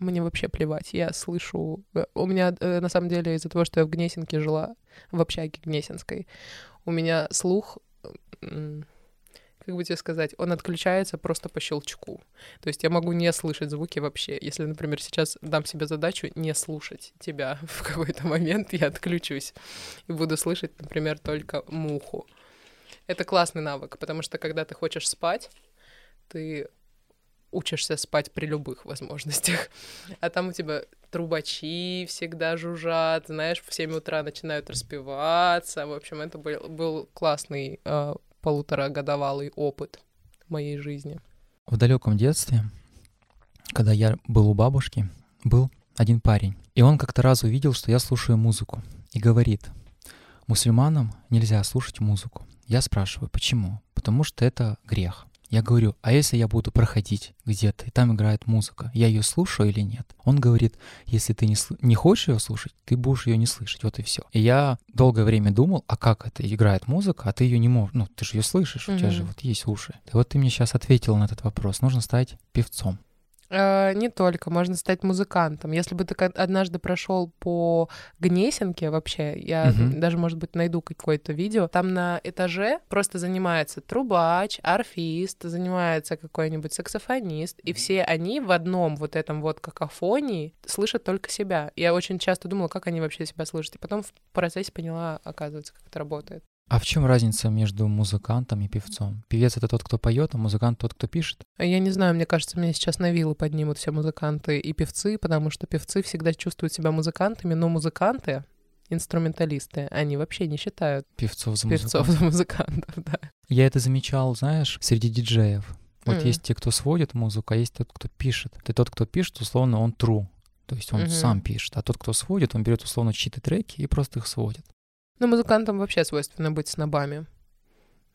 мне вообще плевать. Я слышу... э, У меня, э, на самом деле, из-за того, что я в Гнесинке жила, в общаге Гнесинской, у меня слух, как бы тебе сказать, он отключается просто по щелчку. То есть я могу не слышать звуки вообще. Если, например, сейчас дам себе задачу не слушать тебя в какой-то момент, я отключусь и буду слышать, например, только муху. Это классный навык, потому что когда ты хочешь спать, ты учишься спать при любых возможностях. А там у тебя трубачи всегда жужжат, знаешь, в 7 утра начинают распеваться. В общем, это был, был классный э, полуторагодовалый опыт моей жизни. В далеком детстве, когда я был у бабушки, был один парень. И он как-то раз увидел, что я слушаю музыку. И говорит, мусульманам нельзя слушать музыку. Я спрашиваю, почему? Потому что это грех. Я говорю, а если я буду проходить где-то, и там играет музыка, я ее слушаю или нет? Он говорит, если ты не, не хочешь ее слушать, ты будешь ее не слышать, вот и все. И я долгое время думал, а как это играет музыка, а ты ее не можешь, ну ты же ее слышишь, у тебя же вот есть уши. И вот ты мне сейчас ответил на этот вопрос, нужно стать певцом. Э, не только, можно стать музыкантом. Если бы ты однажды прошел по Гнесинке вообще, я Мгм. даже, может быть, найду какое-то видео, там на этаже просто занимается трубач, арфист, занимается какой-нибудь саксофонист, и все они в одном вот этом вот какофонии слышат только себя. Я очень часто думала, как они вообще себя слышат, и потом в процессе поняла, оказывается, как это работает. А в чем разница между музыкантом и певцом? Певец это тот, кто поет, а музыкант тот, кто пишет. Я не знаю, мне кажется, меня сейчас на вилы поднимут все музыканты и певцы, потому что певцы всегда чувствуют себя музыкантами, но музыканты, инструменталисты, они вообще не считают Певцов за певцов музыкантов. за музыкантов, да. Я это замечал, знаешь, среди диджеев. Вот Мгм. есть те, кто сводит музыку, а есть тот, кто пишет. Ты тот, кто пишет, условно, он true. То есть он Мгм. сам пишет. А тот, кто сводит, он берет условно чьи-то треки и просто их сводит. Но музыкантам вообще свойственно быть снобами.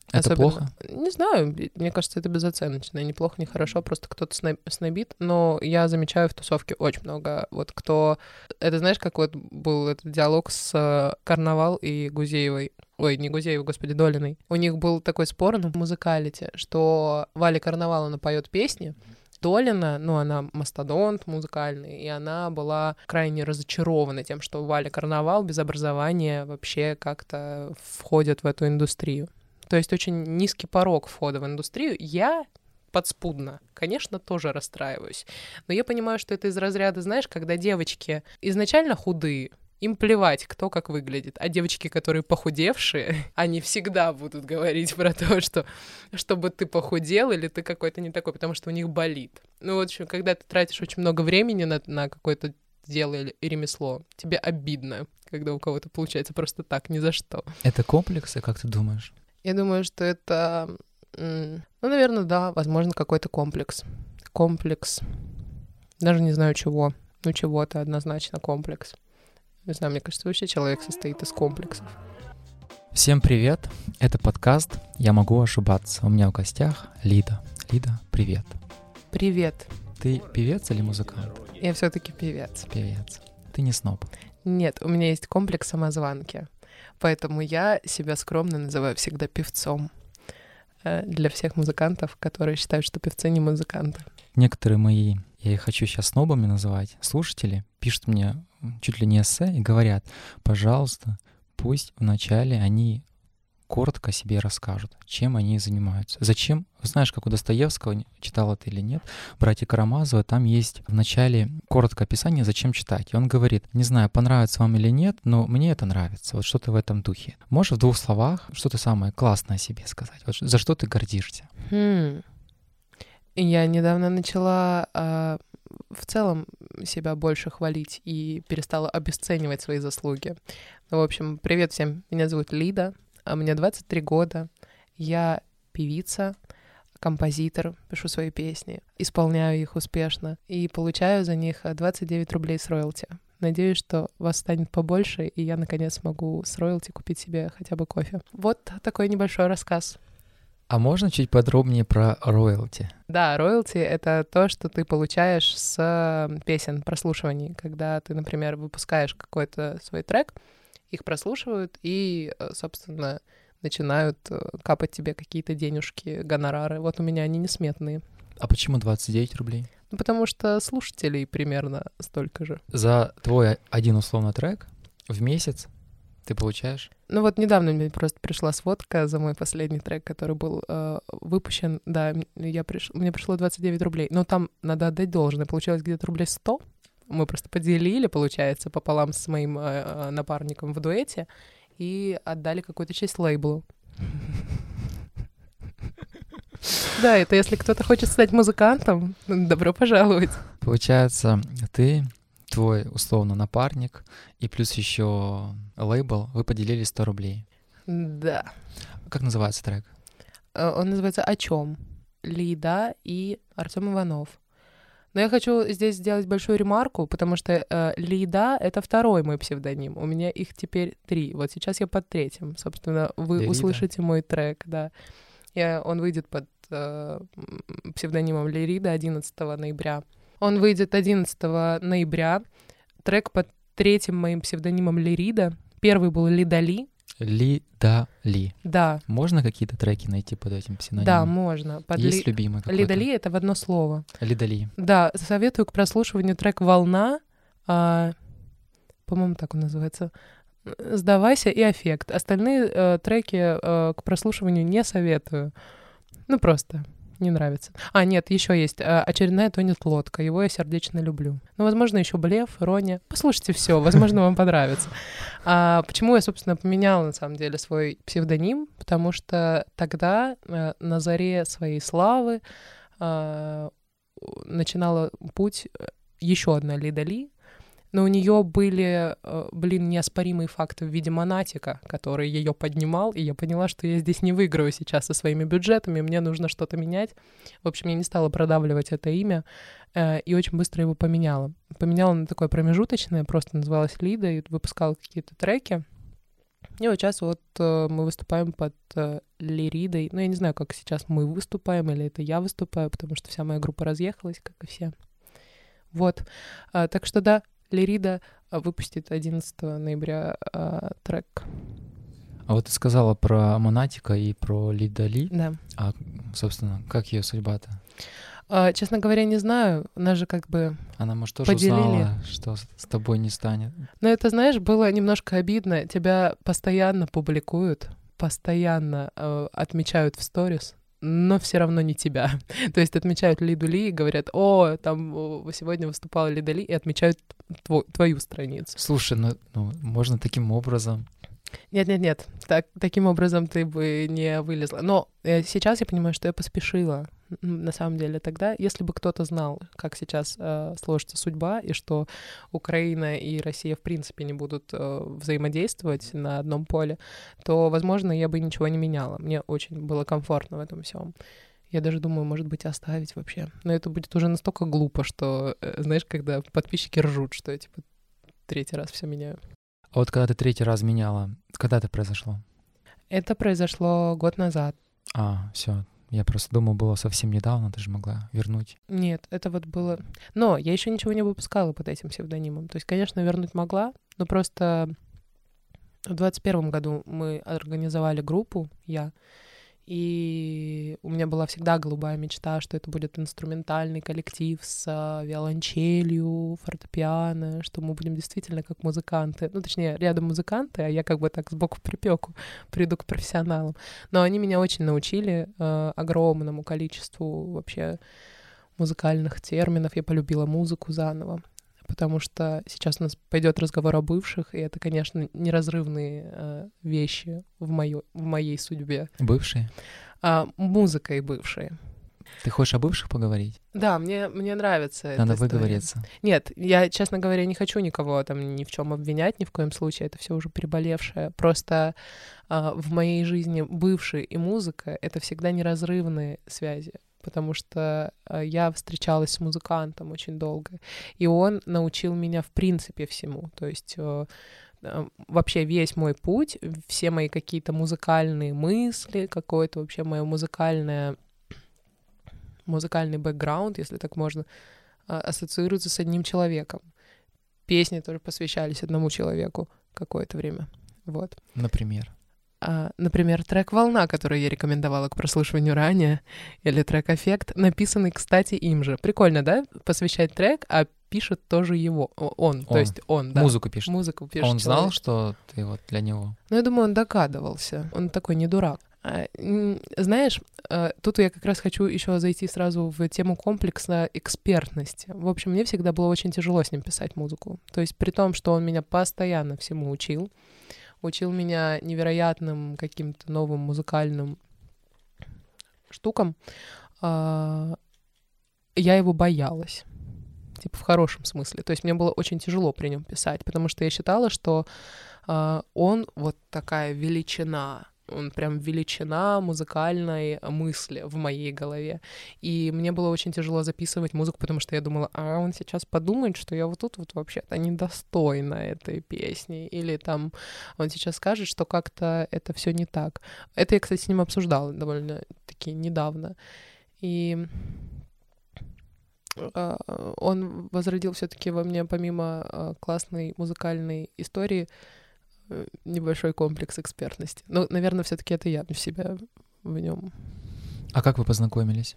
Это Особенно- плохо? Не знаю, мне кажется, это безоценочно. Ни плохо, ни хорошо, просто кто-то сноб- снобит. Но я замечаю в тусовке очень много. Вот кто... Это знаешь, как вот был этот диалог с э, Карнавал и Гузеевой. Ой, не Гузеевой, господи, Долиной. У них был такой спор на музыкалите, что Валя Карнавал, она поет песни, Долина, ну, она мастодонт музыкальный, и она была крайне разочарована тем, что Валя Карнавал без образования вообще как-то входит в эту индустрию. То есть очень низкий порог входа в индустрию. Я подспудно, конечно, тоже расстраиваюсь. Но я понимаю, что это из разряда, знаешь, когда девочки изначально худые, им плевать, кто как выглядит. А девочки, которые похудевшие, они всегда будут говорить про то, что чтобы ты похудел или ты какой-то не такой, потому что у них болит. Ну, в общем, когда ты тратишь очень много времени на, на какое-то дело или ремесло, тебе обидно, когда у кого-то получается просто так, ни за что. Это комплексы, как ты думаешь? Я думаю, что это, ну, наверное, да, возможно, какой-то комплекс. Комплекс. Даже не знаю чего. Ну, чего-то однозначно комплекс. Не знаю, мне кажется, вообще человек состоит из комплексов. Всем привет! Это подкаст «Я могу ошибаться». У меня в гостях Лида. Лида, привет. Привет. Ты певец или музыкант? Я все-таки певец. Певец. Ты не сноб. Нет, у меня есть комплекс самозванки. Поэтому я себя скромно называю всегда певцом. Э, Для всех музыкантов, которые считают, что певцы не музыканты. Некоторые мои, я их хочу сейчас снобами называть, слушатели пишут мне чуть ли не эссе и говорят, пожалуйста, пусть вначале они коротко себе расскажут, чем они занимаются. Зачем? Знаешь, как у Достоевского, читал это или нет, братья Карамазовы, там есть в начале короткое описание, зачем читать. И он говорит, не знаю, понравится вам или нет, но мне это нравится, вот что-то в этом духе. Можешь в двух словах что-то самое классное о себе сказать? Вот за что ты гордишься? Хм. Я недавно начала а, в целом себя больше хвалить и перестала обесценивать свои заслуги. Ну, в общем, привет всем. Меня зовут Лида, а мне 23 года. Я певица, композитор, пишу свои песни, исполняю их успешно и получаю за них 29 рублей с роялти. Надеюсь, что вас станет побольше, и я, наконец, смогу с роялти купить себе хотя бы кофе. Вот такой небольшой рассказ. А можно чуть подробнее про роялти? Да, роялти — это то, что ты получаешь с э, песен, прослушиваний. Когда ты, например, выпускаешь какой-то свой трек, их прослушивают и, э, собственно, начинают э, капать тебе какие-то денежки, гонорары. Вот у меня они несметные. А почему 29 рублей? Ну, потому что слушателей примерно столько же. За твой один условно трек в месяц ты получаешь? Ну вот недавно мне просто пришла сводка за мой последний трек, который был э, выпущен. Да, я приш... мне пришло 29 рублей. Но там надо отдать должное. Получилось где-то рублей 100. Мы просто поделили, получается, пополам с моим э, напарником в дуэте и отдали какую-то часть лейблу. Да, это если кто-то хочет стать музыкантом, добро пожаловать. Получается, ты твой, условно, напарник, и плюс еще лейбл, вы поделили 100 рублей. Да. Как называется трек? Э, он называется «О чем?» Лида и Артем Иванов. Но я хочу здесь сделать большую ремарку, потому что э, Лида — это второй мой псевдоним. У меня их теперь три. Вот сейчас я под третьим. Собственно, вы Лида. услышите мой трек, да. Я, он выйдет под э, псевдонимом Лирида 11 ноября. Он выйдет 11 ноября. Трек под третьим моим псевдонимом Лирида. Первый был Лидали. Лидали. Да. Можно какие-то треки найти под этим псевдонимом? Да, можно. Под Есть ли... любимый какой-то? Лидали — это в одно слово. Лидали. Да, советую к прослушиванию трек «Волна». А, по-моему, так он называется. «Сдавайся» и «Аффект». Остальные э, треки э, к прослушиванию не советую. Ну, просто не нравится. А, нет, еще есть. Э, очередная тонет лодка. Его я сердечно люблю. Ну, возможно, еще блеф, Роня. Послушайте все, возможно, вам понравится. А, почему я, собственно, поменяла, на самом деле, свой псевдоним? Потому что тогда, э, на заре своей славы, э, начинала путь еще одна Лида Ли, но у нее были, э, блин, неоспоримые факты в виде монатика, который ее поднимал, и я поняла, что я здесь не выиграю сейчас со своими бюджетами, мне нужно что-то менять. В общем, я не стала продавливать это имя э, и очень быстро его поменяла. Поменяла на такое промежуточное, просто называлась Лида, и выпускала какие-то треки. И вот сейчас вот э, мы выступаем под э, Лиридой. Ну, я не знаю, как сейчас мы выступаем, или это я выступаю, потому что вся моя группа разъехалась, как и все. Вот. А, так что да, Лирида а, выпустит 11 ноября а, трек. А вот ты сказала про Монатика и про Лида Ли. Да. А, собственно, как ее судьба-то? А, честно говоря, не знаю. Она же как бы Она, может, тоже поделили. узнала, что с тобой не станет. Но это, знаешь, было немножко обидно. Тебя постоянно публикуют, постоянно э, отмечают в сторис но все равно не тебя. То есть отмечают Лиду Ли и говорят, о, там сегодня выступала Лида Ли, и отмечают тво- твою страницу. Слушай, ну, ну можно таким образом нет-нет-нет, так, таким образом ты бы не вылезла. Но э, сейчас я понимаю, что я поспешила. На самом деле тогда, если бы кто-то знал, как сейчас э, сложится судьба, и что Украина и Россия в принципе не будут э, взаимодействовать на одном поле, то, возможно, я бы ничего не меняла. Мне очень было комфортно в этом всем. Я даже думаю, может быть, оставить вообще. Но это будет уже настолько глупо, что, э, знаешь, когда подписчики ржут, что я, типа, третий раз все меняю. А вот когда ты третий раз меняла, когда это произошло? Это произошло год назад. А, все. Я просто думал, было совсем недавно, ты же могла вернуть. Нет, это вот было... Но я еще ничего не выпускала под этим псевдонимом. То есть, конечно, вернуть могла, но просто в двадцать первом году мы организовали группу, я, и у меня была всегда голубая мечта, что это будет инструментальный коллектив с а, виолончелью, фортепиано, что мы будем действительно как музыканты. Ну, точнее, рядом музыканты, а я как бы так сбоку припеку приду к профессионалам. Но они меня очень научили э, огромному количеству вообще музыкальных терминов. Я полюбила музыку заново потому что сейчас у нас пойдет разговор о бывших, и это, конечно, неразрывные э, вещи в, моё, в моей судьбе. Бывшие? А, музыка и бывшие. Ты хочешь о бывших поговорить? Да, мне, мне нравится Надо эта выговориться. Нет, я, честно говоря, не хочу никого там ни в чем обвинять, ни в коем случае. Это все уже приболевшее. Просто э, в моей жизни бывшие и музыка — это всегда неразрывные связи потому что э, я встречалась с музыкантом очень долго, и он научил меня в принципе всему, то есть э, вообще весь мой путь, все мои какие-то музыкальные мысли, какое-то вообще мое музыкальное музыкальный бэкграунд, если так можно, ассоциируется с одним человеком. Песни тоже посвящались одному человеку какое-то время. Вот. Например? А, например, трек «Волна», который я рекомендовала к прослушиванию ранее, или трек «Эффект», написанный, кстати, им же. Прикольно, да? Посвящать трек, а пишет тоже его, он, он. то есть он, да. Музыку пишет. Музыку пишет. Он человек. знал, что ты вот для него? Ну, я думаю, он догадывался. Он такой не дурак. А, знаешь, э, тут я как раз хочу еще зайти сразу в тему комплекса экспертности. В общем, мне всегда было очень тяжело с ним писать музыку. То есть при том, что он меня постоянно всему учил, учил меня невероятным каким-то новым музыкальным штукам, а, я его боялась. Типа в хорошем смысле. То есть мне было очень тяжело при нем писать, потому что я считала, что а, он вот такая величина, он прям величина музыкальной мысли в моей голове. И мне было очень тяжело записывать музыку, потому что я думала, а он сейчас подумает, что я вот тут вот вообще-то недостойна этой песни. Или там он сейчас скажет, что как-то это все не так. Это я, кстати, с ним обсуждала довольно-таки недавно. И а, он возродил все-таки во мне, помимо а, классной музыкальной истории, небольшой комплекс экспертности. Ну, наверное, все-таки это я в себя в нем. А как вы познакомились?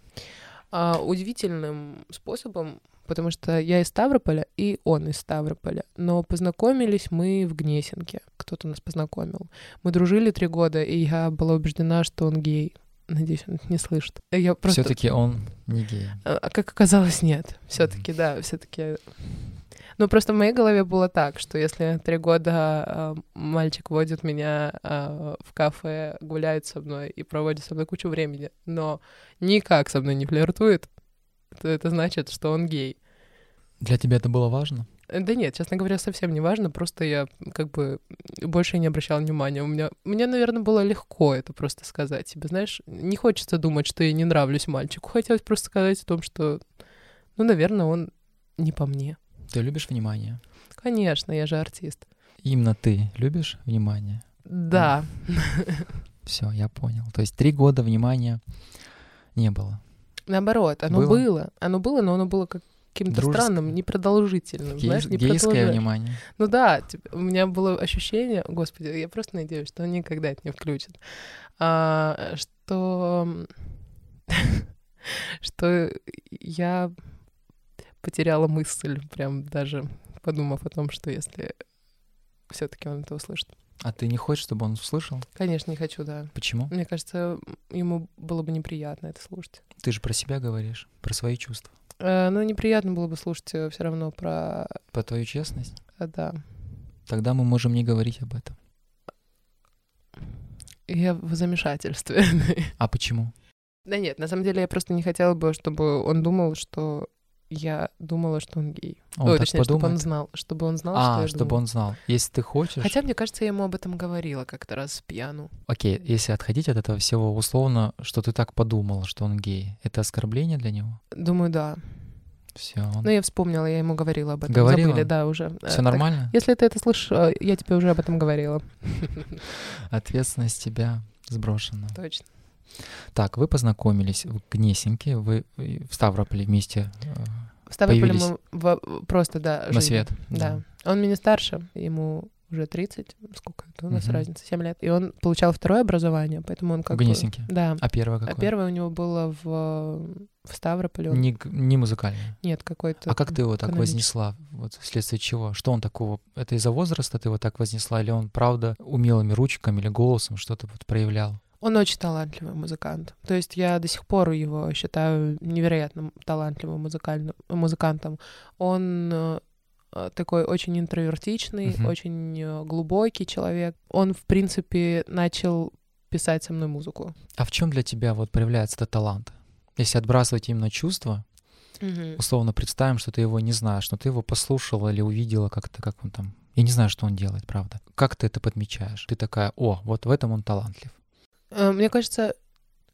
А, удивительным способом, потому что я из Ставрополя, и он из Ставрополя. Но познакомились мы в Гнесинке. Кто-то нас познакомил. Мы дружили три года, и я была убеждена, что он гей. Надеюсь, он не слышит. Я просто... Все-таки он не гей. А, а как оказалось, нет. Все-таки, да, все-таки ну, просто в моей голове было так, что если три года э, мальчик водит меня э, в кафе, гуляет со мной и проводит со мной кучу времени, но никак со мной не флиртует, то это значит, что он гей. Для тебя это было важно? Да нет, честно говоря, совсем не важно, просто я как бы больше не обращала внимания. У меня, мне, наверное, было легко это просто сказать тебе, знаешь, не хочется думать, что я не нравлюсь мальчику, хотелось просто сказать о том, что, ну, наверное, он не по мне. Ты любишь внимание? Конечно, я же артист. Именно ты любишь внимание? Да. Все, я понял. То есть три года внимания не было. Наоборот, оно было, было оно было, но оно было как каким-то странным, непродолжительным, Гей, знаешь, Гейское внимание. Ну да, типа, у меня было ощущение, господи, я просто надеюсь, что он никогда это не включит, а, что что я потеряла мысль, прям даже подумав о том, что если все-таки он это услышит. А ты не хочешь, чтобы он услышал? Конечно, не хочу, да. Почему? Мне кажется, ему было бы неприятно это слушать. Ты же про себя говоришь, про свои чувства. Э, ну, неприятно было бы слушать э, все равно про... Про твою честность? А, да. Тогда мы можем не говорить об этом. Я в замешательстве. А почему? Да нет, на самом деле я просто не хотела бы, чтобы он думал, что я думала, что он гей. Он Ой, точнее, чтобы он знал, чтобы он знал, а, что я чтобы думала. он знал. Если ты хочешь... Хотя, мне кажется, я ему об этом говорила как-то раз пьяну. Окей, если отходить от этого всего условно, что ты так подумала, что он гей, это оскорбление для него? Думаю, да. Все. Он... Ну, я вспомнила, я ему говорила об этом. Говорила? Забыли, да, уже. Все нормально? Если ты это слышишь, э, я тебе уже об этом говорила. Ответственность тебя сброшена. Точно. Так, вы познакомились в Гнесинке, вы в Ставрополе вместе э, в Ставрополе мы в, просто, да, На свет. Да. да. Он меня старше, ему уже 30, сколько это у нас угу. разница, 7 лет. И он получал второе образование, поэтому он как В Гнесинке? Да. А первое какое? А первое у него было в, в Ставрополе. Он... Не, не музыкальное? Нет, какой-то А как ты его так вознесла? Вот вследствие чего? Что он такого? Это из-за возраста ты его так вознесла? Или он, правда, умелыми ручками или голосом что-то вот проявлял? Он очень талантливый музыкант. То есть я до сих пор его считаю невероятно талантливым музыкальным, музыкантом. Он э, такой очень интровертичный, uh-huh. очень э, глубокий человек. Он, в принципе, начал писать со мной музыку. А в чем для тебя вот проявляется этот талант? Если отбрасывать именно чувства, uh-huh. условно представим, что ты его не знаешь, но ты его послушала или увидела как-то, как он там. Я не знаю, что он делает, правда. Как ты это подмечаешь? Ты такая, о, вот в этом он талантлив. Э, мне кажется,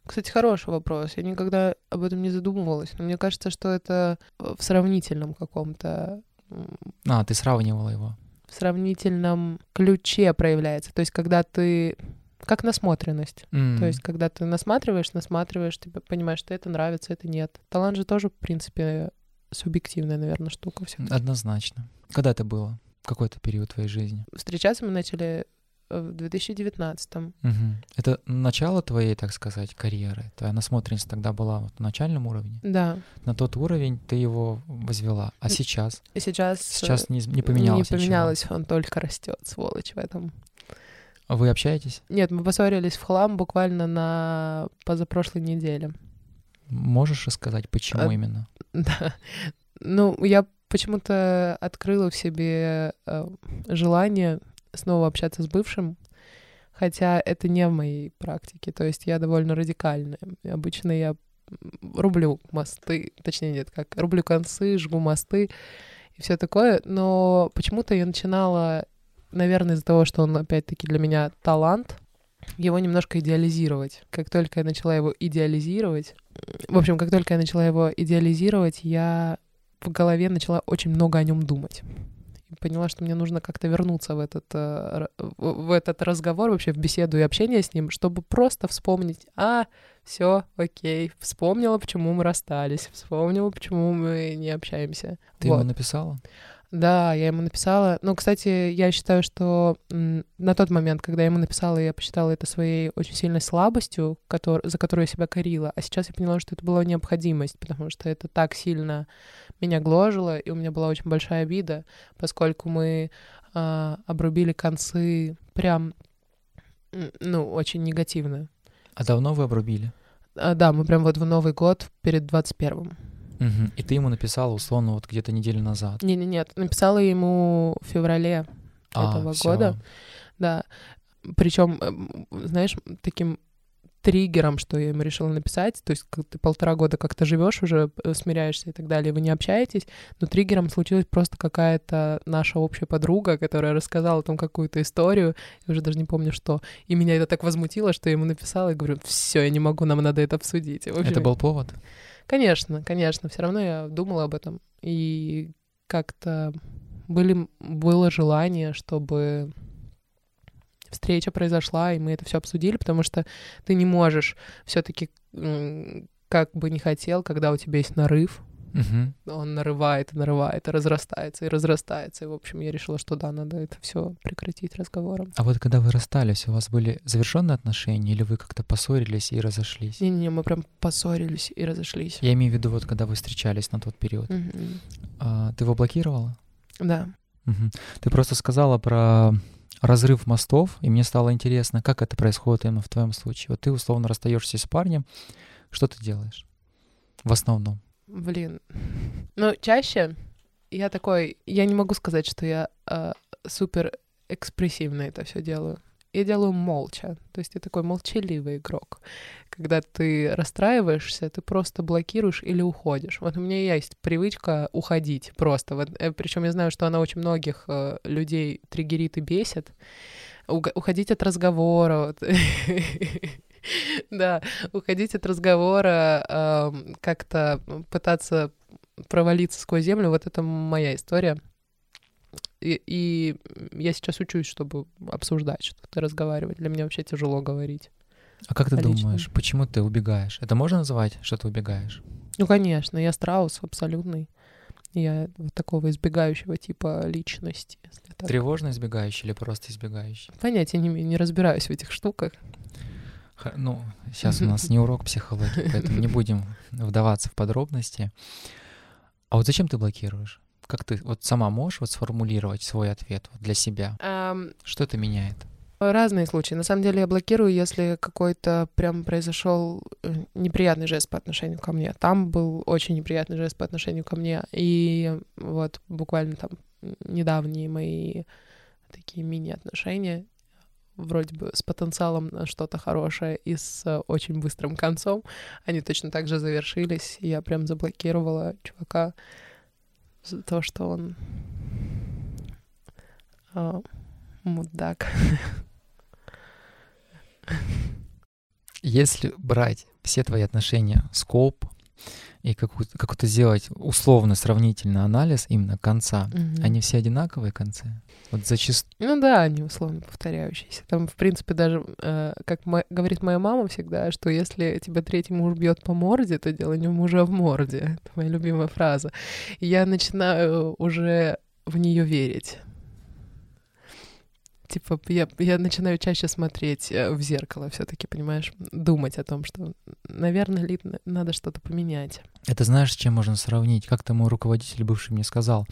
кстати, хороший вопрос. Я никогда об этом не задумывалась. Но мне кажется, что это в сравнительном каком-то... А, ты сравнивала его. В сравнительном ключе проявляется. То есть, когда ты... Как насмотренность. Mm. То есть, когда ты насматриваешь, насматриваешь, ты понимаешь, что это нравится, это нет. Талант же тоже, в принципе, субъективная, наверное, штука. Все Однозначно. Когда это было? Какой это период твоей жизни? Встречаться мы начали в 2019. Угу. Это начало твоей, так сказать, карьеры? Твоя насмотренность тогда была вот на начальном уровне? Да. На тот уровень ты его возвела. А сейчас? Сейчас, сейчас не, не поменялось Не поменялось, ничего. он только растет, сволочь в этом. А вы общаетесь? Нет, мы поссорились в хлам буквально на позапрошлой неделе. Можешь рассказать, почему а, именно? Да. Ну, я почему-то открыла в себе э, желание снова общаться с бывшим, хотя это не в моей практике, то есть я довольно радикальная. Обычно я рублю мосты, точнее нет, как рублю концы, жгу мосты и все такое, но почему-то я начинала, наверное, из-за того, что он опять-таки для меня талант, его немножко идеализировать. Как только я начала его идеализировать, в общем, как только я начала его идеализировать, я в голове начала очень много о нем думать поняла, что мне нужно как-то вернуться в этот, э, в этот разговор, вообще в беседу и общение с ним, чтобы просто вспомнить, а, все, окей, вспомнила, почему мы расстались, вспомнила, почему мы не общаемся. Ты вот. ему написала? Да, я ему написала. Ну, кстати, я считаю, что на тот момент, когда я ему написала, я посчитала это своей очень сильной слабостью, который, за которую я себя корила. А сейчас я поняла, что это была необходимость, потому что это так сильно меня гложило, и у меня была очень большая обида, поскольку мы э, обрубили концы прям, ну, очень негативно. А давно вы обрубили? А, да, мы прям вот в Новый год перед 21-м. Угу. И ты ему написала, условно, вот где-то неделю назад. Не, не, нет, написала ему в феврале а, этого всё. года. Да. Причем, эм, знаешь, таким триггером, что я ему решила написать, то есть как ты полтора года как-то живешь уже, э, смиряешься и так далее, вы не общаетесь, но триггером случилась просто какая-то наша общая подруга, которая рассказала там какую-то историю, я уже даже не помню что, и меня это так возмутило, что я ему написала и говорю, все, я не могу, нам надо это обсудить. общем, это был повод? Конечно, конечно, все равно я думала об этом. И как-то были, было желание, чтобы встреча произошла, и мы это все обсудили, потому что ты не можешь все-таки, как бы не хотел, когда у тебя есть нарыв, Угу. Он нарывает и нарывает, и разрастается, и разрастается. И, в общем, я решила, что да, надо это все прекратить разговором. А вот когда вы расстались, у вас были завершенные отношения, или вы как-то поссорились и разошлись? Не-не, мы прям поссорились и разошлись. Я имею в виду, вот когда вы встречались на тот период. Угу. А, ты его блокировала? Да. Угу. Ты просто сказала про разрыв мостов, и мне стало интересно, как это происходит именно в твоем случае. Вот ты условно расстаешься с парнем, что ты делаешь в основном? Блин. Ну, чаще я такой, я не могу сказать, что я э, супер экспрессивно это все делаю. Я делаю молча. То есть я такой молчаливый игрок. Когда ты расстраиваешься, ты просто блокируешь или уходишь. Вот у меня есть привычка уходить просто. Вот, э, причем я знаю, что она очень многих э, людей триггерит и бесит. Уходить от разговора. Да, уходить от разговора, как-то пытаться провалиться сквозь землю, вот это моя история. И, и я сейчас учусь, чтобы обсуждать что-то, разговаривать. Для меня вообще тяжело говорить. А как ты думаешь, почему ты убегаешь? Это можно называть, что ты убегаешь? Ну, конечно, я страус абсолютный. Я вот такого избегающего типа личности. Тревожно избегающий или просто избегающий? Понятия не, не разбираюсь в этих штуках. Ну, сейчас у нас не урок психологии, поэтому не будем вдаваться в подробности. А вот зачем ты блокируешь? Как ты вот сама можешь вот сформулировать свой ответ вот для себя? Um, Что это меняет? Разные случаи. На самом деле я блокирую, если какой-то прям произошел э, неприятный жест по отношению ко мне. Там был очень неприятный жест по отношению ко мне. И вот буквально там недавние мои такие мини-отношения, вроде бы с потенциалом на что-то хорошее и с э, очень быстрым концом, они точно так же завершились. Я прям заблокировала чувака то, что он а, мудак. Если брать все твои отношения, скоп, и какой-то сделать условно сравнительный анализ именно конца, угу. они все одинаковые концы? Вот зачастую. Ну да, они условно повторяющиеся. Там, в принципе, даже, э, как мо- говорит моя мама всегда, что если тебя третий муж бьет по морде, то дело не в муже, а в морде. Это моя любимая фраза. И я начинаю уже в нее верить. Типа, я, я начинаю чаще смотреть э, в зеркало все-таки, понимаешь, думать о том, что, наверное, ли надо что-то поменять. Это знаешь, с чем можно сравнить? Как-то мой руководитель бывший мне сказал,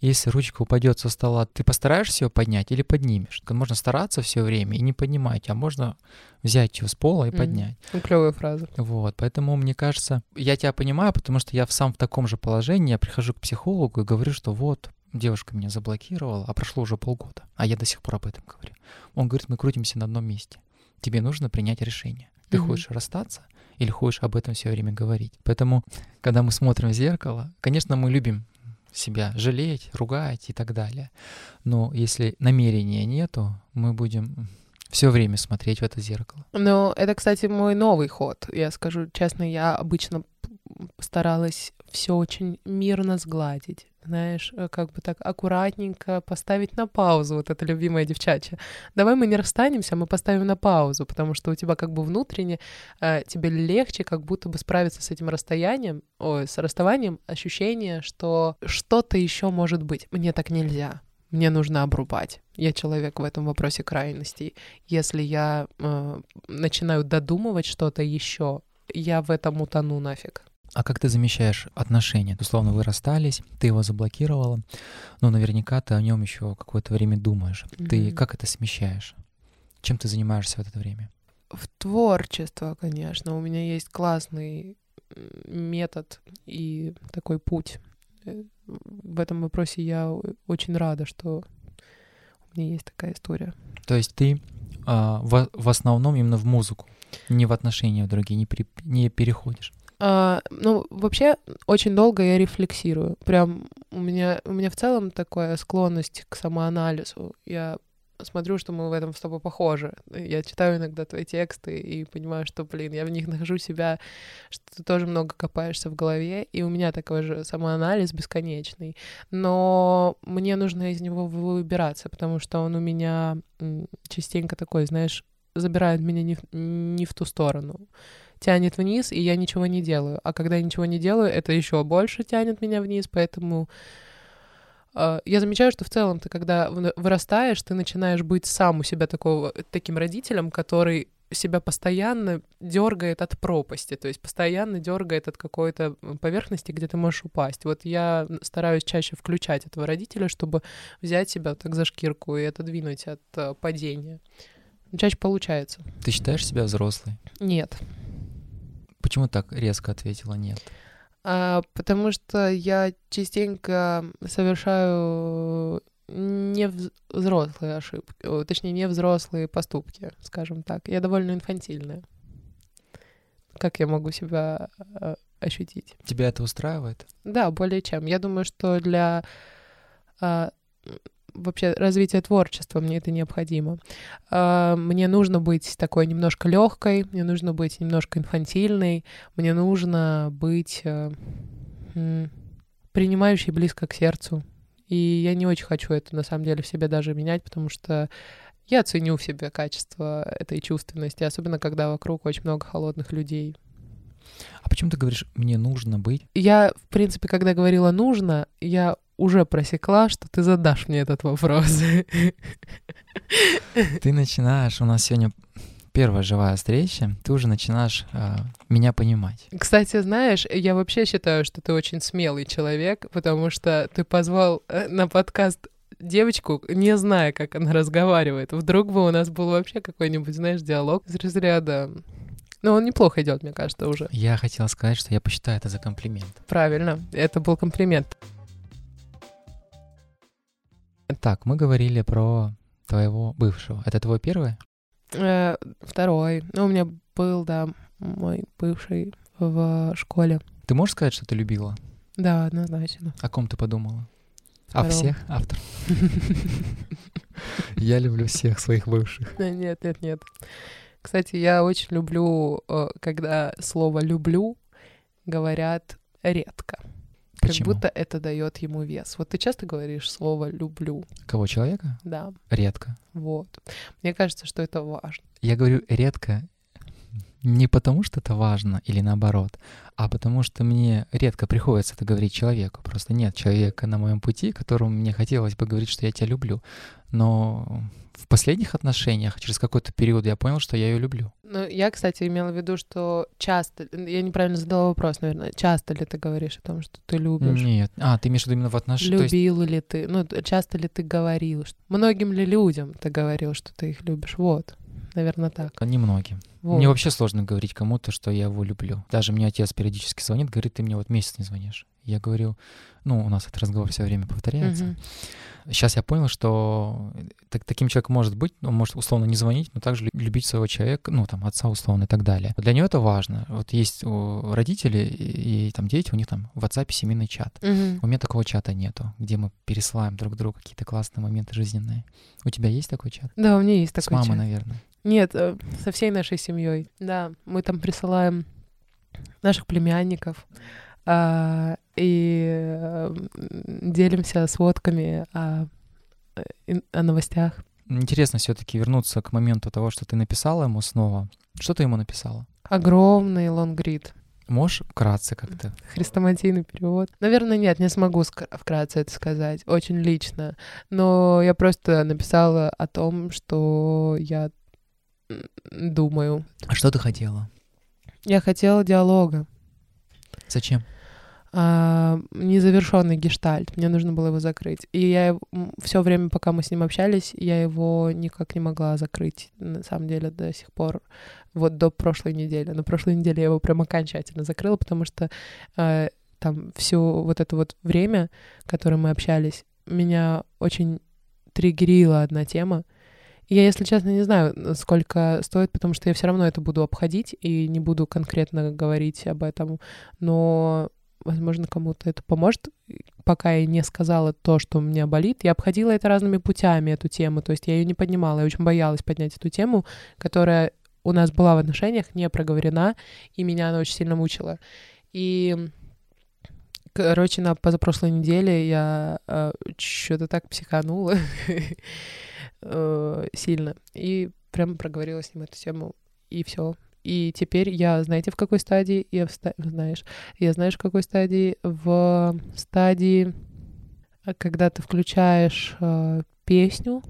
если ручка упадет со стола, ты постараешься ее поднять или поднимешь? Можно стараться все время и не поднимать, а можно взять ее с пола и mm-hmm. поднять. Ну, клевая фраза. Вот, поэтому мне кажется, я тебя понимаю, потому что я сам в таком же положении, я прихожу к психологу и говорю, что вот, девушка меня заблокировала, а прошло уже полгода, а я до сих пор об этом говорю. Он говорит, мы крутимся на одном месте. Тебе нужно принять решение. Ты mm-hmm. хочешь расстаться или хочешь об этом все время говорить? Поэтому, когда мы смотрим в зеркало, конечно, мы любим себя жалеть, ругать и так далее. Но если намерения нету, мы будем все время смотреть в это зеркало. Ну, это, кстати, мой новый ход. Я скажу честно, я обычно старалась все очень мирно сгладить знаешь, э, как бы так аккуратненько поставить на паузу вот это любимое девчачье. Давай мы не расстанемся, мы поставим на паузу, потому что у тебя как бы внутренне э, тебе легче как будто бы справиться с этим расстоянием, ой, с расставанием, ощущение, что что-то еще может быть. Мне так нельзя. Мне нужно обрубать. Я человек в этом вопросе крайностей. Если я э, начинаю додумывать что-то еще, я в этом утону нафиг. А как ты замещаешь отношения? Условно, вы расстались, ты его заблокировала, но наверняка ты о нем еще какое-то время думаешь. Mm-hmm. Ты как это смещаешь? Чем ты занимаешься в это время? В творчество, конечно. У меня есть классный метод и такой путь. Э, в этом вопросе я очень рада, что у меня есть такая история. То есть ты а, в, в основном именно в музыку, не в отношения в другие, не, при, не переходишь? А, ну, вообще, очень долго я рефлексирую. Прям у меня, у меня в целом такая склонность к самоанализу. Я смотрю, что мы в этом с тобой похожи. Я читаю иногда твои тексты и понимаю, что, блин, я в них нахожу себя, что ты тоже много копаешься в голове, и у меня такой же самоанализ бесконечный. Но мне нужно из него выбираться, потому что он у меня частенько такой, знаешь, забирает меня не в, не в ту сторону тянет вниз, и я ничего не делаю. А когда я ничего не делаю, это еще больше тянет меня вниз, поэтому э, я замечаю, что в целом ты, когда вырастаешь, ты начинаешь быть сам у себя такого, таким родителем, который себя постоянно дергает от пропасти, то есть постоянно дергает от какой-то поверхности, где ты можешь упасть. Вот я стараюсь чаще включать этого родителя, чтобы взять себя так за шкирку и отодвинуть от uh, падения. Чаще получается. Ты считаешь себя взрослой? Нет. Почему так резко ответила нет? А, потому что я частенько совершаю не взрослые ошибки, точнее, не взрослые поступки, скажем так. Я довольно инфантильная. Как я могу себя э, ощутить? Тебя это устраивает? Да, более чем. Я думаю, что для э, вообще развитие творчества, мне это необходимо. А, мне нужно быть такой немножко легкой, мне нужно быть немножко инфантильной, мне нужно быть э, принимающей близко к сердцу. И я не очень хочу это на самом деле в себе даже менять, потому что я ценю в себе качество этой чувственности, особенно когда вокруг очень много холодных людей. А почему ты говоришь, мне нужно быть? Я, в принципе, когда говорила нужно, я уже просекла, что ты задашь мне этот вопрос. Ты начинаешь, у нас сегодня первая живая встреча, ты уже начинаешь э, меня понимать. Кстати, знаешь, я вообще считаю, что ты очень смелый человек, потому что ты позвал э, на подкаст девочку, не зная, как она разговаривает. Вдруг бы у нас был вообще какой-нибудь, знаешь, диалог из разряда но он неплохо идет, мне кажется, уже. Я хотела сказать, что я посчитаю это за комплимент. Правильно, это был комплимент. Так, мы говорили про твоего бывшего. Это твой первый? Э, второй. Ну, у меня был, да, мой бывший в школе. Ты можешь сказать, что ты любила? Да, однозначно. О ком ты подумала? Втором. О всех автор. Я люблю всех своих бывших. Нет, нет, нет. Кстати, я очень люблю, э, когда слово «люблю» говорят редко. Почему? Как будто это дает ему вес. Вот ты часто говоришь слово «люблю». Кого, человека? Да. Редко. Вот. Мне кажется, что это важно. Я говорю редко Не потому, что это важно или наоборот, а потому что мне редко приходится это говорить человеку. Просто нет человека на моем пути, которому мне хотелось бы говорить, что я тебя люблю. Но в последних отношениях, через какой-то период, я понял, что я ее люблю. Ну, я, кстати, имела в виду, что часто, я неправильно задала вопрос, наверное, часто ли ты говоришь о том, что ты любишь? Нет. А, ты имеешь в виду именно в отношениях? Любил есть... ли ты? Ну, часто ли ты говорил? Многим ли людям ты говорил, что ты их любишь? Вот наверное, так. Немногим. Вот. Мне вообще сложно говорить кому-то, что я его люблю. Даже мне отец периодически звонит, говорит, ты мне вот месяц не звонишь. Я говорю, ну, у нас этот разговор все время повторяется. Угу. Сейчас я понял, что так, таким человеком может быть, он может условно не звонить, но также любить своего человека, ну, там, отца условно и так далее. Для него это важно. Вот есть у родителей и, и там дети, у них там в WhatsApp семейный чат. Угу. У меня такого чата нету, где мы пересылаем друг другу какие-то классные моменты жизненные. У тебя есть такой чат? Да, у меня есть такой чат. С мамой, наверное. Нет, э, со всей нашей семьей. Да, мы там присылаем наших племянников а, и делимся сводками о, э, о новостях. Интересно все-таки вернуться к моменту того, что ты написала ему снова. Что ты ему написала? Огромный лонгрид. Можешь вкратце как-то? Хрестоматийный перевод. Наверное, нет, не смогу вкратце это сказать. Очень лично. Но я просто написала о том, что я думаю. А что ты хотела? Я хотела диалога. Зачем? А, незавершенный гештальт. Мне нужно было его закрыть. И я все время, пока мы с ним общались, я его никак не могла закрыть. На самом деле, до сих пор, вот до прошлой недели. На прошлой неделе я его прям окончательно закрыла, потому что э, там все вот это вот время, которое мы общались, меня очень триггерила одна тема. Я, если честно, не знаю, сколько стоит, потому что я все равно это буду обходить и не буду конкретно говорить об этом. Но, возможно, кому-то это поможет. Пока я не сказала то, что у меня болит, я обходила это разными путями, эту тему. То есть я ее не поднимала. Я очень боялась поднять эту тему, которая у нас была в отношениях, не проговорена, и меня она очень сильно мучила. И Короче, на позапрошлой неделе я э, что-то так психанула. Э, сильно. И прям проговорила с ним эту тему, и все. И теперь я, знаете, в какой стадии? Я в ста... знаешь, я знаешь, в какой стадии? В стадии, когда ты включаешь э, песню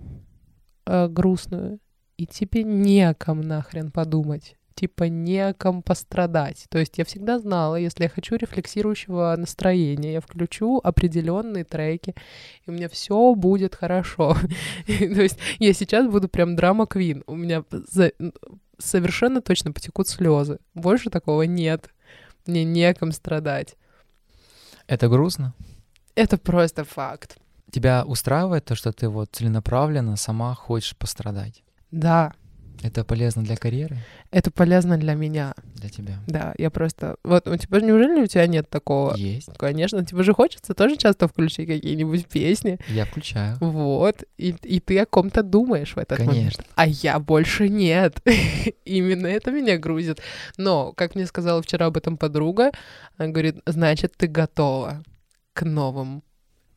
э, грустную, и тебе неком нахрен подумать типа не о ком пострадать. То есть я всегда знала, если я хочу рефлексирующего настроения, я включу определенные треки, и у меня все будет хорошо. То есть я сейчас буду прям драма квин. У меня. Совершенно точно потекут слезы. Больше такого нет. Мне неком страдать. Это грустно? Это просто факт. Тебя устраивает то, что ты вот целенаправленно сама хочешь пострадать? Да, это полезно для карьеры? Это полезно для меня. Для тебя? Да, я просто... Вот у тебя неужели у тебя нет такого? Есть. Конечно, тебе же хочется тоже часто включить какие-нибудь песни. Я включаю. Вот, и, и ты о ком-то думаешь в этот Конечно. момент. А я больше нет. Именно это меня грузит. Но, как мне сказала вчера об этом подруга, она говорит, значит, ты готова к новым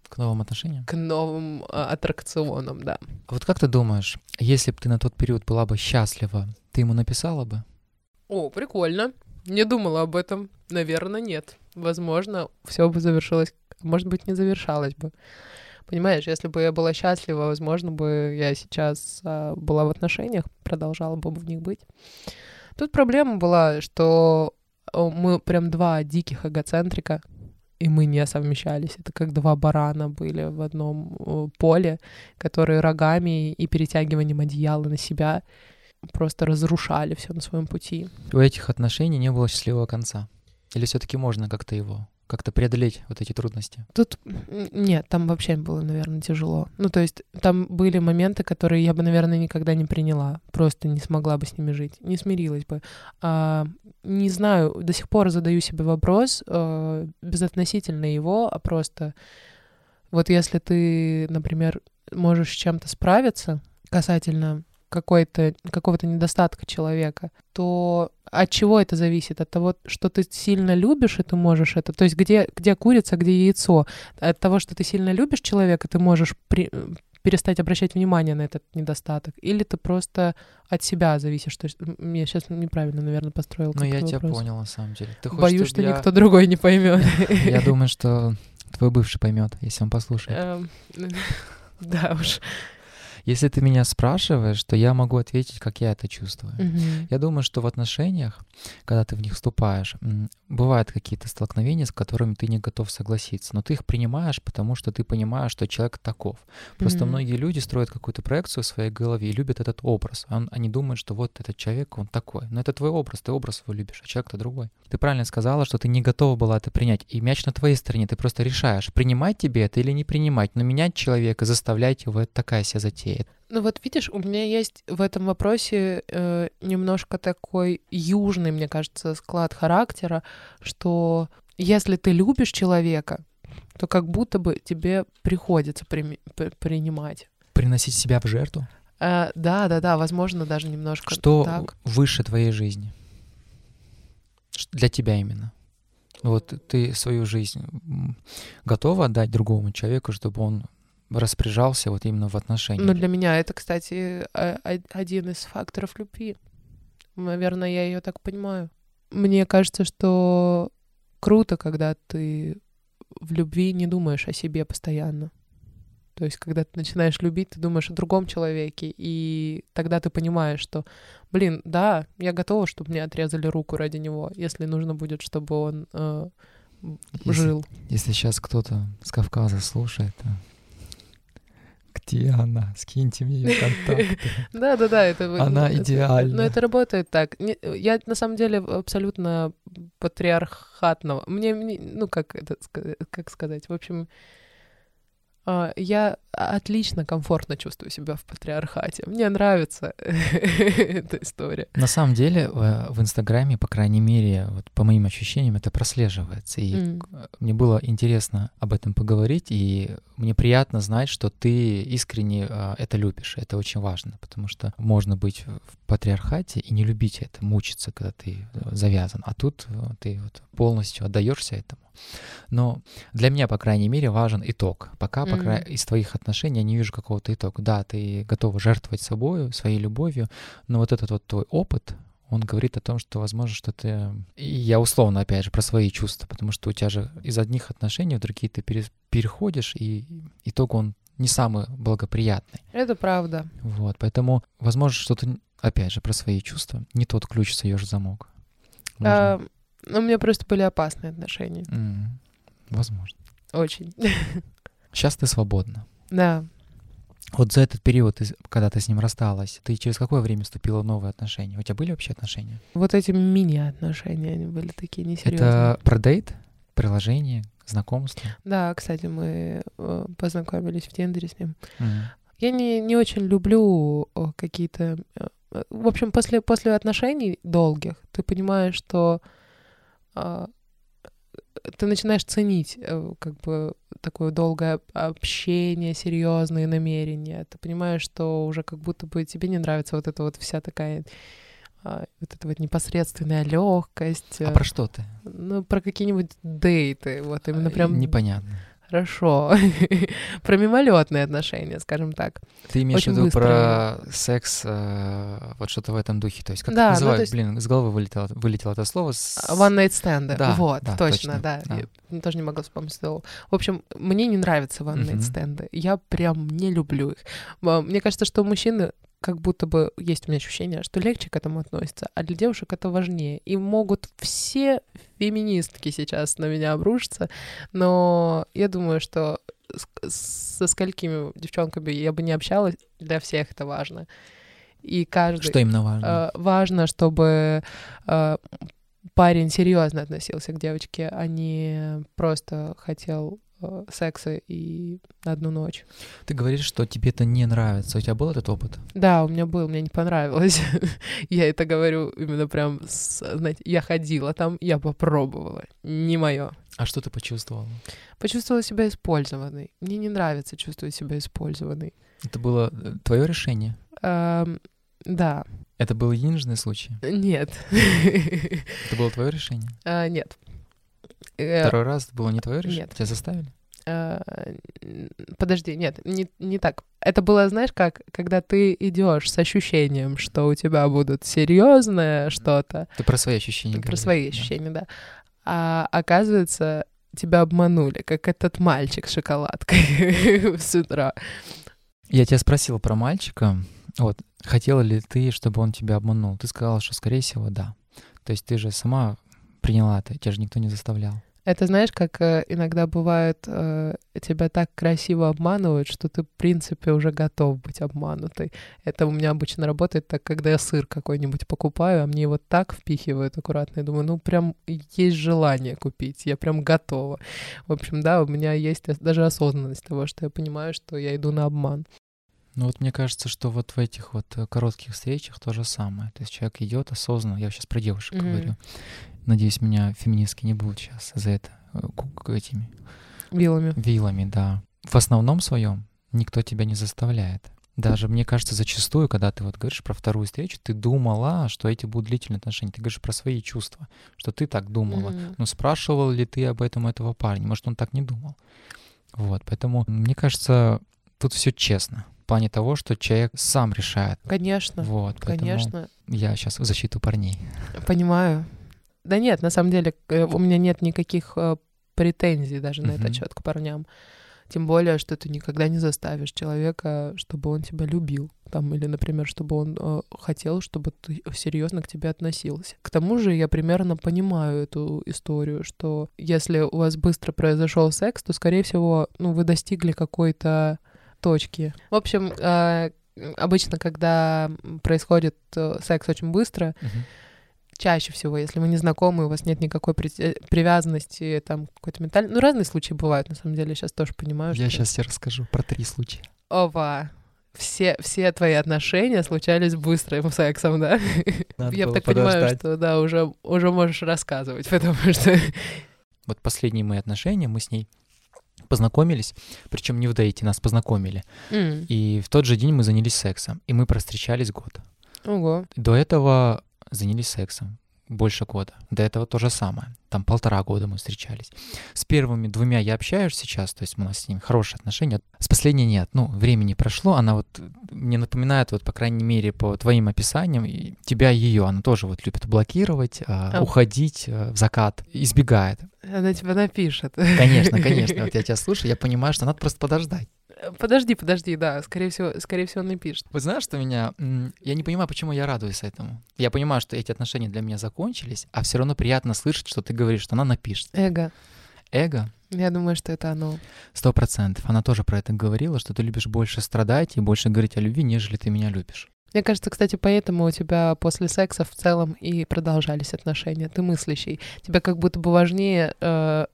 к новым отношениям? К новым э, аттракционам, да. Вот как ты думаешь, если бы ты на тот период была бы счастлива, ты ему написала бы? О, прикольно. Не думала об этом. Наверное, нет. Возможно, все бы завершилось, может быть, не завершалось бы. Понимаешь, если бы я была счастлива, возможно бы я сейчас а, была в отношениях, продолжала бы в них быть. Тут проблема была, что мы прям два диких эгоцентрика, и мы не совмещались. Это как два барана были в одном э, поле, которые рогами и перетягиванием одеяла на себя просто разрушали все на своем пути. У этих отношений не было счастливого конца? Или все-таки можно как-то его как-то преодолеть вот эти трудности? Тут нет, там вообще было, наверное, тяжело. Ну, то есть там были моменты, которые я бы, наверное, никогда не приняла, просто не смогла бы с ними жить, не смирилась бы. А, не знаю, до сих пор задаю себе вопрос, а, безотносительно его, а просто вот если ты, например, можешь с чем-то справиться касательно какой-то, какого-то недостатка человека, то от чего это зависит? От того, что ты сильно любишь, и ты можешь это... То есть где, где курица, где яйцо? От того, что ты сильно любишь человека, ты можешь при, перестать обращать внимание на этот недостаток, или ты просто от себя зависишь. Что я сейчас неправильно, наверное, построил. Ну, я вопрос. тебя понял, на самом деле. Ты хочешь, Боюсь, что я... никто другой не поймет. Я думаю, что твой бывший поймет, если он послушает. Эм, да уж. Если ты меня спрашиваешь, то я могу ответить, как я это чувствую. Mm-hmm. Я думаю, что в отношениях, когда ты в них вступаешь, бывают какие-то столкновения, с которыми ты не готов согласиться, но ты их принимаешь, потому что ты понимаешь, что человек таков. Просто mm-hmm. многие люди строят какую-то проекцию в своей голове и любят этот образ. Он, они думают, что вот этот человек, он такой. Но это твой образ, ты образ его любишь, а человек-то другой. Ты правильно сказала, что ты не готова была это принять. И мяч на твоей стороне, ты просто решаешь, принимать тебе это или не принимать. Но менять человека, заставлять его, это такая себе затея болеет. Ну вот видишь, у меня есть в этом вопросе э, немножко такой южный, мне кажется, склад характера, что если ты любишь человека, то как будто бы тебе приходится при, при, принимать. Приносить себя в жертву? Э, да, да, да, возможно, даже немножко Что так. выше твоей жизни? Для тебя именно. Вот ты свою жизнь готова отдать другому человеку, чтобы он распоряжался вот именно в отношениях. Ну, для меня это, кстати, один из факторов любви. Наверное, я ее так понимаю. Мне кажется, что круто, когда ты в любви не думаешь о себе постоянно. То есть, когда ты начинаешь любить, ты думаешь о другом человеке, и тогда ты понимаешь, что, блин, да, я готова, чтобы мне отрезали руку ради него, если нужно будет, чтобы он э, жил. Если, если сейчас кто-то с Кавказа слушает, где она? Скиньте мне ее контакты. Да, да, да, это она идеальна. Но это работает так. Я на самом деле абсолютно патриархатного. Мне, ну как это как сказать, в общем, я отлично, комфортно чувствую себя в патриархате. Мне нравится эта история. На самом деле в Инстаграме, по крайней мере, вот по моим ощущениям, это прослеживается. И mm. мне было интересно об этом поговорить, и мне приятно знать, что ты искренне а, это любишь. Это очень важно, потому что можно быть в патриархате и не любить это, мучиться, когда ты э, завязан. А тут э, ты вот полностью отдаешься этому. Но для меня, по крайней мере, важен итог. Пока, mm-hmm. по крайней из твоих отношений я не вижу какого-то итога. Да, ты готова жертвовать собой, своей любовью, но вот этот вот твой опыт, он говорит о том, что, возможно, что ты... И я условно, опять же, про свои чувства, потому что у тебя же из одних отношений в другие ты переходишь, и итог он не самый благоприятный. Это правда. Вот, поэтому, возможно, что-то, опять же, про свои чувства. Не тот ключ суешь замок. А, ну, у меня просто были опасные отношения. Mm, возможно. Очень. Сейчас ты свободна. Да. Вот за этот период, когда ты с ним рассталась, ты через какое время вступила в новые отношения? У тебя были вообще отношения? Вот эти мини-отношения, они были такие несерьезные. Это про дейт? Приложение? Знакомство? Да, кстати, мы э, познакомились в Тиндере с ним. Mm. Я не, не очень люблю какие-то... Э, в общем, после, после отношений долгих ты понимаешь, что ты начинаешь ценить э, как бы такое долгое общение, серьезные намерения. Ты понимаешь, что уже как будто бы тебе не нравится вот эта вот вся такая а, вот эта вот непосредственная легкость. А про что ты? Ну, про какие-нибудь дейты, вот именно прям... Непонятно. Хорошо. про мимолетные отношения, скажем так. Ты имеешь Очень в виду быстро. про секс, э, вот что-то в этом духе. То есть, как да, это называют? Ну, есть... Блин, с головы вылетело, вылетело это слово. С... One night stand. Да, вот, да, точно, точно, да. да. Я тоже не могла вспомнить слово. В общем, мне не нравятся one night stand. Я прям не люблю их. Мне кажется, что мужчины как будто бы есть у меня ощущение, что легче к этому относится, а для девушек это важнее. И могут все феминистки сейчас на меня обрушиться, но я думаю, что со сколькими девчонками я бы не общалась, для всех это важно. И каждый... Что именно важно? Э, важно, чтобы э, парень серьезно относился к девочке, а не просто хотел секса и на одну ночь. Ты говоришь, что тебе это не нравится. У тебя был этот опыт? Да, у меня был, мне не понравилось. я это говорю именно прям, с, знаете, я ходила там, я попробовала. Не мое. А что ты почувствовала? Почувствовала себя использованной. Мне не нравится чувствовать себя использованной. Это было э, твое решение? Эм, да. Это был единожный случай? Нет. Это было твое решение? А, нет. Э, Второй раз было не твое решение? Нет. Тебя заставили? Э, подожди, нет, не, не так. Это было, знаешь, как, когда ты идешь с ощущением, что у тебя будут серьезное что-то. Ты про свои ощущения Про говоришь, свои да. ощущения, да. А оказывается, тебя обманули, как этот мальчик с шоколадкой с утра. Я тебя спросил про мальчика. Вот, хотела ли ты, чтобы он тебя обманул? Ты сказала, что, скорее всего, да. То есть ты же сама приняла это, тебя же никто не заставлял. Это знаешь, как э, иногда бывает, э, тебя так красиво обманывают, что ты, в принципе, уже готов быть обманутой. Это у меня обычно работает так, когда я сыр какой-нибудь покупаю, а мне его так впихивают аккуратно, я думаю, ну прям есть желание купить, я прям готова. В общем, да, у меня есть даже осознанность того, что я понимаю, что я иду на обман. Ну вот мне кажется, что вот в этих вот э, коротких встречах то же самое. То есть человек идет осознанно, я сейчас про девушек Мгм. говорю. Надеюсь, меня феминистки не будут сейчас за это э, этими Вилами. вилами, да. В основном своем никто тебя не заставляет. Даже, мне кажется, зачастую, когда ты вот говоришь про вторую встречу, ты думала, что эти будут длительные отношения. Ты говоришь про свои чувства, что ты так думала. Мгм. Ну, спрашивал ли ты об этом этого парня? Может, он так не думал. Вот, поэтому, мне кажется, тут все честно. В плане того, что человек сам решает. Конечно, Вот, конечно. я сейчас в защиту парней. Понимаю. Да нет, на самом деле э, у меня нет никаких э, претензий даже на этот счет к парням. Тем более, что ты никогда не заставишь человека, чтобы он тебя любил. Там, или, например, чтобы он э, хотел, чтобы ты серьезно к тебе относился. К тому же я примерно понимаю эту историю, что если у вас быстро произошел секс, то, скорее всего, ну, вы достигли какой-то точки. В общем, э, обычно, когда происходит э, секс очень быстро, чаще всего, если вы не знакомы, у вас нет никакой при- э, привязанности, там какой-то ментальный... Ну, разные случаи бывают, на самом деле, сейчас тоже понимаю, Я что... сейчас тебе расскажу про три случая. Ова! Все, все твои отношения случались быстрым сексом, да? Надо Я так понимаю, подождать. что, да, уже, уже можешь рассказывать, потому что... Вот последние мои отношения, мы с ней познакомились, причем не в дейте, нас познакомили. М, И в тот же день мы занялись сексом, и мы простречались год. Ого. До этого занялись сексом больше года. До этого то же самое. Там полтора года мы встречались. С первыми двумя я общаюсь сейчас, то есть у нас с ними хорошие отношения. С последней нет. Ну, времени прошло, она вот мне напоминает, вот, по крайней мере, по твоим описаниям, и тебя и ее. Она тоже вот любит блокировать, а, А. уходить а, в закат, избегает. Она тебя напишет. Конечно, конечно. Вот я тебя слушаю, я понимаю, что надо просто подождать. Подожди, подожди, да, скорее всего, скорее всего, напишет. Вот знаешь, что меня... Я не понимаю, почему я радуюсь этому. Я понимаю, что эти отношения для меня закончились, а все равно приятно слышать, что ты говоришь, что она напишет. Эго. Эго, Я думаю, что это оно. сто процентов. Она тоже про это говорила, что ты любишь больше страдать и больше говорить о любви, нежели ты меня любишь. Мне кажется, кстати, поэтому у тебя после секса в целом и продолжались отношения. Ты мыслящий. Тебе как будто бы важнее... э,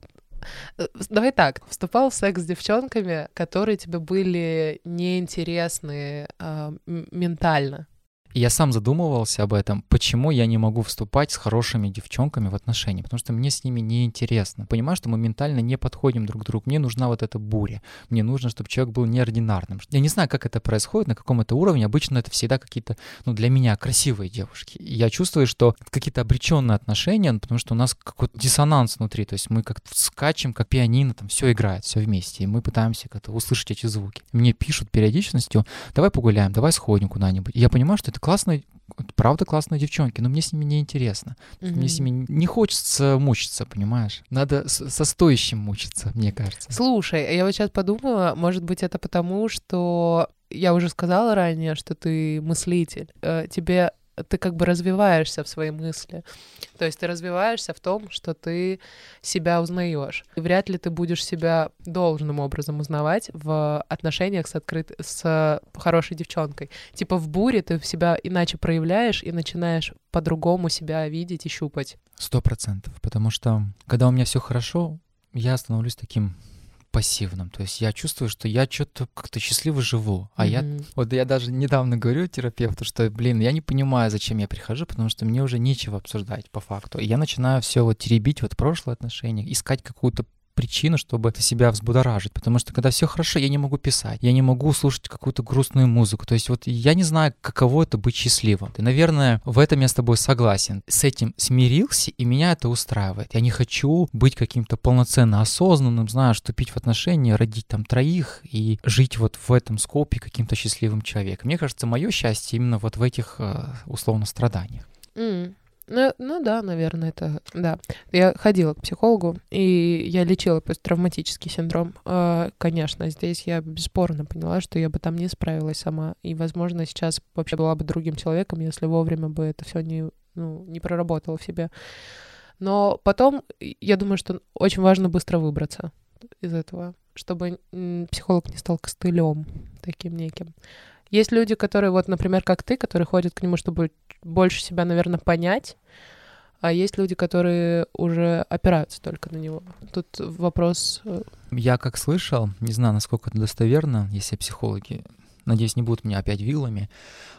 Давай так, вступал в секс с девчонками, которые тебе были неинтересны э, ментально. Я сам задумывался об этом, почему я не могу вступать с хорошими девчонками в отношения, потому что мне с ними неинтересно. Понимаю, что мы ментально не подходим друг к другу. Мне нужна вот эта буря. Мне нужно, чтобы человек был неординарным. Я не знаю, как это происходит, на каком это уровне. Обычно это всегда какие-то, ну, для меня красивые девушки. Я чувствую, что какие-то обреченные отношения, ну, потому что у нас какой-то диссонанс внутри. То есть мы как-то скачем, как пианино, там все играет, все вместе. И мы пытаемся как-то услышать эти звуки. Мне пишут периодичностью, давай погуляем, давай сходим куда-нибудь. И я понимаю, что это классные, правда классные девчонки, но мне с ними не интересно. Мне с ними не хочется мучиться, понимаешь? Надо со стоящим мучиться, мне кажется. Слушай, я вот сейчас подумала, может быть, это потому, что я уже сказала ранее, что ты мыслитель. Э, Тебе ты как бы развиваешься в своей мысли. То есть ты развиваешься в том, что ты себя узнаешь. И вряд ли ты будешь себя должным образом узнавать в отношениях с открыт... с хорошей девчонкой. Типа в буре ты себя иначе проявляешь и начинаешь по-другому себя видеть и щупать. Сто процентов. Потому что, когда у меня все хорошо, я становлюсь таким пассивным. То есть я чувствую, что я что-то как-то счастливо живу. А я Мгм. Вот я даже недавно говорю терапевту, что, блин, я не понимаю, зачем я прихожу, потому что мне уже нечего обсуждать по факту. И я начинаю все вот теребить вот прошлые отношения, искать какую-то причину, чтобы себя взбудоражить. Потому что когда все хорошо, я не могу писать, я не могу слушать какую-то грустную музыку. То есть вот я не знаю, каково это быть счастливым. И, наверное, в этом я с тобой согласен. С этим смирился, и меня это устраивает. Я не хочу быть каким-то полноценно осознанным, знаю, вступить в отношения, родить там троих и жить вот в этом скопе каким-то счастливым человеком. Мне кажется, мое счастье именно вот в этих э, условно страданиях. Mm. Ну, ну да, наверное, это да. Я ходила к психологу, и я лечила посттравматический синдром. Э, конечно, здесь я бесспорно поняла, что я бы там не справилась сама. И, возможно, сейчас вообще была бы другим человеком, если вовремя бы это все не, ну, не проработало в себе. Но потом, я думаю, что очень важно быстро выбраться из этого, чтобы психолог не стал костылем таким неким. Есть люди, которые, вот, например, как ты, которые ходят к нему, чтобы больше себя, наверное, понять, а есть люди, которые уже опираются только на него. Тут вопрос... Э, Я как слышал, не знаю, насколько это достоверно, если психологи, надеюсь, не будут меня опять вилами,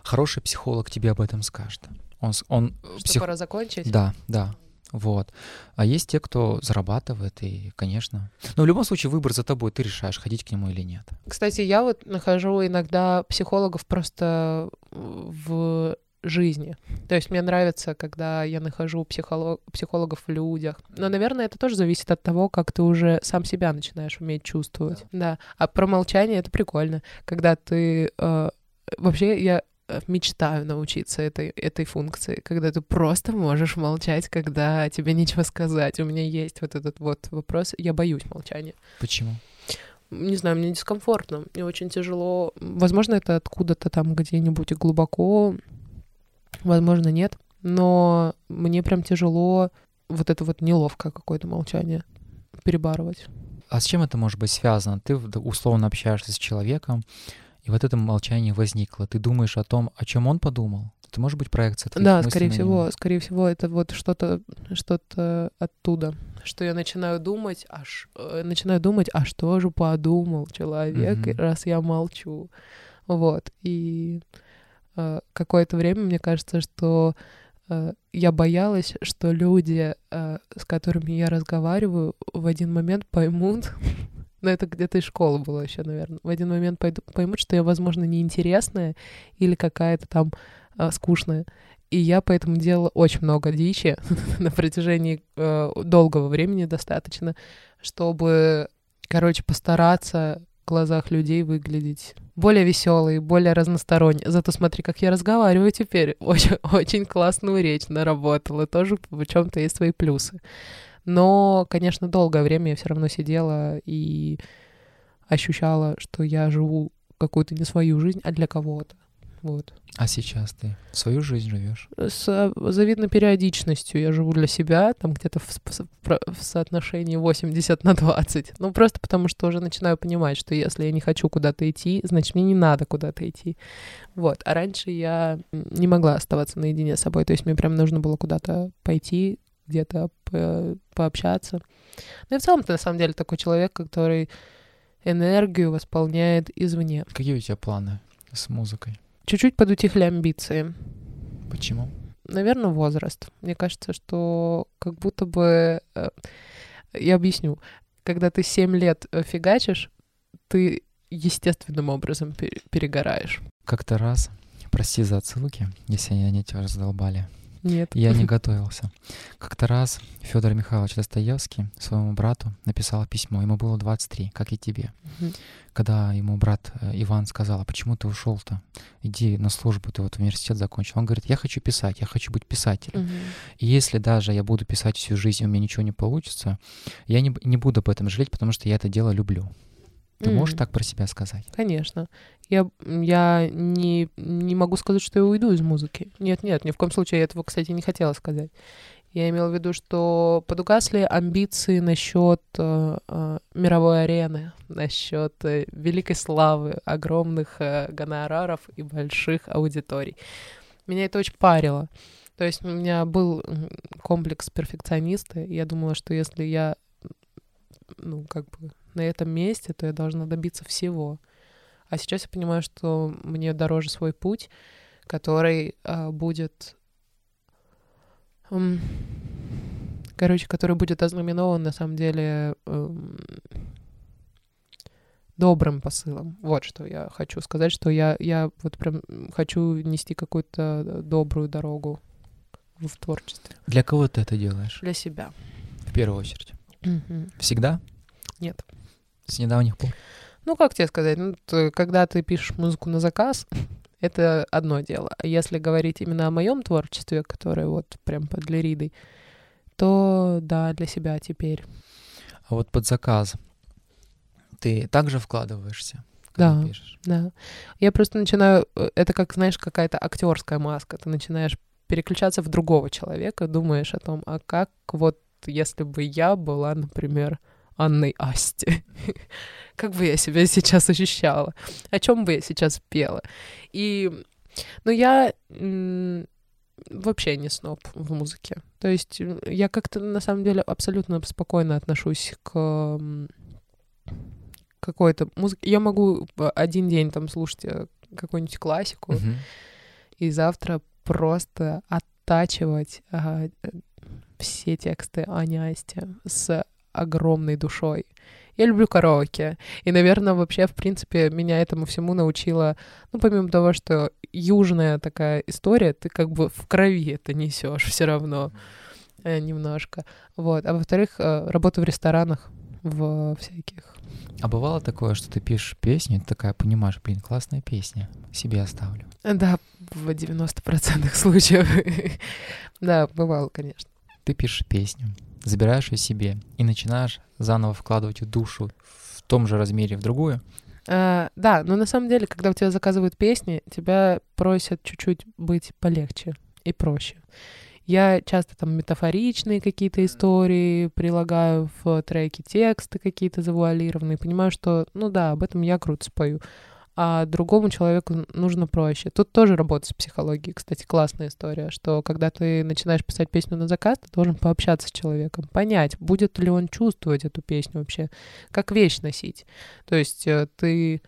хороший психолог тебе об этом скажет. Он, он Что псих... пора закончить? Да, да. Вот. А есть те, кто зарабатывает, и, конечно. Но в любом случае выбор за тобой, ты решаешь, ходить к нему или нет. Кстати, я вот нахожу иногда психологов просто в жизни. То есть мне нравится, когда я нахожу психолог, психологов в людях. Но, наверное, это тоже зависит от того, как ты уже сам себя начинаешь уметь чувствовать. Да. да. А про молчание это прикольно. Когда ты... Э, вообще, я мечтаю научиться этой, этой функции, когда ты просто можешь молчать, когда тебе нечего сказать. У меня есть вот этот вот вопрос. Я боюсь молчания. Почему? Не знаю, мне дискомфортно, мне очень тяжело. Возможно, это откуда-то там где-нибудь глубоко, возможно, нет. Но мне прям тяжело вот это вот неловкое какое-то молчание перебарывать. А с чем это может быть связано? Ты условно общаешься с человеком, и вот это молчание возникло. Ты думаешь о том, о чем он подумал. Это может быть проекция твоих Да, скорее всего, скорее всего, это вот что-то что оттуда, что я начинаю думать, аж э, начинаю думать, а что же подумал человек, mm-hmm. раз я молчу, вот. И э, какое-то время мне кажется, что э, я боялась, что люди, э, с которыми я разговариваю, в один момент поймут, но это где-то из школы было еще, наверное. В один момент пойду, поймут, что я, возможно, неинтересная или какая-то там а, скучная. И я поэтому делала очень много дичи на протяжении э, долгого времени достаточно, чтобы, короче, постараться в глазах людей выглядеть более веселый, более разносторонний. Зато смотри, как я разговариваю теперь. Очень, очень классную речь наработала. Тоже в чем-то есть свои плюсы. Но, конечно, долгое время я все равно сидела и ощущала, что я живу какую-то не свою жизнь, а для кого-то. Вот. А сейчас ты свою жизнь живешь? С завидной периодичностью я живу для себя, там где-то в, в, в соотношении 80 на 20. Ну, просто потому что уже начинаю понимать, что если я не хочу куда-то идти, значит, мне не надо куда-то идти. Вот. А раньше я не могла оставаться наедине с собой, то есть мне прям нужно было куда-то пойти, где-то по пообщаться. Ну и в целом ты на самом деле такой человек, который энергию восполняет извне. Какие у тебя планы с музыкой? Чуть-чуть подутихли амбиции. Почему? Наверное, возраст. Мне кажется, что как будто бы... Э, я объясню. Когда ты 7 лет э, фигачишь, ты естественным образом перегораешь. Как-то раз, прости за отсылки, если они тебя раздолбали, нет. Я не готовился. Как-то раз Федор Михайлович Достоевский своему брату написал письмо. Ему было 23, как и тебе. Когда ему брат э, Иван сказал, а почему ты ушел-то? Иди на службу, ты вот университет закончил. Он говорит, я хочу писать, я хочу быть писателем. И если даже я буду писать всю жизнь, у меня ничего не получится, я не, не буду об этом жалеть, потому что я это дело люблю. Ты mm. можешь так про себя сказать? Конечно. Я, я не, не могу сказать, что я уйду из музыки. Нет, нет, ни в коем случае я этого, кстати, не хотела сказать. Я имела в виду, что подугасли амбиции насчет э, э, мировой арены, насчет э, великой славы, огромных э, гонораров и больших аудиторий. Меня это очень парило. То есть у меня был комплекс перфекциониста. И я думала, что если я, ну, как бы на этом месте, то я должна добиться всего. А сейчас я понимаю, что мне дороже свой путь, который э, будет... Эм, короче, который будет ознаменован на самом деле эм, добрым посылом. Вот что я хочу сказать, что я, я вот прям хочу нести какую-то добрую дорогу в творчестве. Для кого ты это делаешь? Для себя. В первую очередь. Мгм. Всегда? Нет. С недавних пор? Ну, как тебе сказать, ну, т- когда ты пишешь музыку на заказ, это одно дело. А если говорить именно о моем творчестве, которое вот прям под лиридой, то да, для себя теперь. А вот под заказ ты также вкладываешься, когда Да. пишешь? Да. Я просто начинаю, э, это как, знаешь, какая-то актерская маска. Ты начинаешь переключаться в другого человека, думаешь о том, а как вот если бы я была, например, Анной Асти, как бы я себя сейчас ощущала, о чем бы я сейчас пела. И, ну, я вообще не сноб в музыке. То есть я как-то на самом деле абсолютно спокойно отношусь к какой-то музыке. Я могу один день там слушать э, какую-нибудь классику, и завтра просто оттачивать а, все тексты Ани Асти с огромной душой. Я люблю караоке. И, наверное, вообще, в принципе, меня этому всему научила, ну, помимо того, что южная такая история, ты как бы в крови это несешь все равно э, немножко. Вот. А во-вторых, э, работа в ресторанах, в всяких. А бывало такое, что ты пишешь песню, ты такая понимаешь, блин, классная песня, себе оставлю. Да, в 90% случаев. Да, бывало, конечно. Ты пишешь песню, забираешь ее себе и начинаешь заново вкладывать в душу в том же размере в другую. А, да, но на самом деле, когда у тебя заказывают песни, тебя просят чуть-чуть быть полегче и проще. Я часто там метафоричные какие-то истории прилагаю в треки, тексты какие-то завуалированные, понимаю, что, ну да, об этом я круто спою, а другому человеку нужно проще. Тут тоже работа с психологией, кстати, классная история, что когда ты начинаешь писать песню на заказ, ты должен пообщаться с человеком, понять, будет ли он чувствовать эту песню вообще, как вещь носить. То есть э, ты,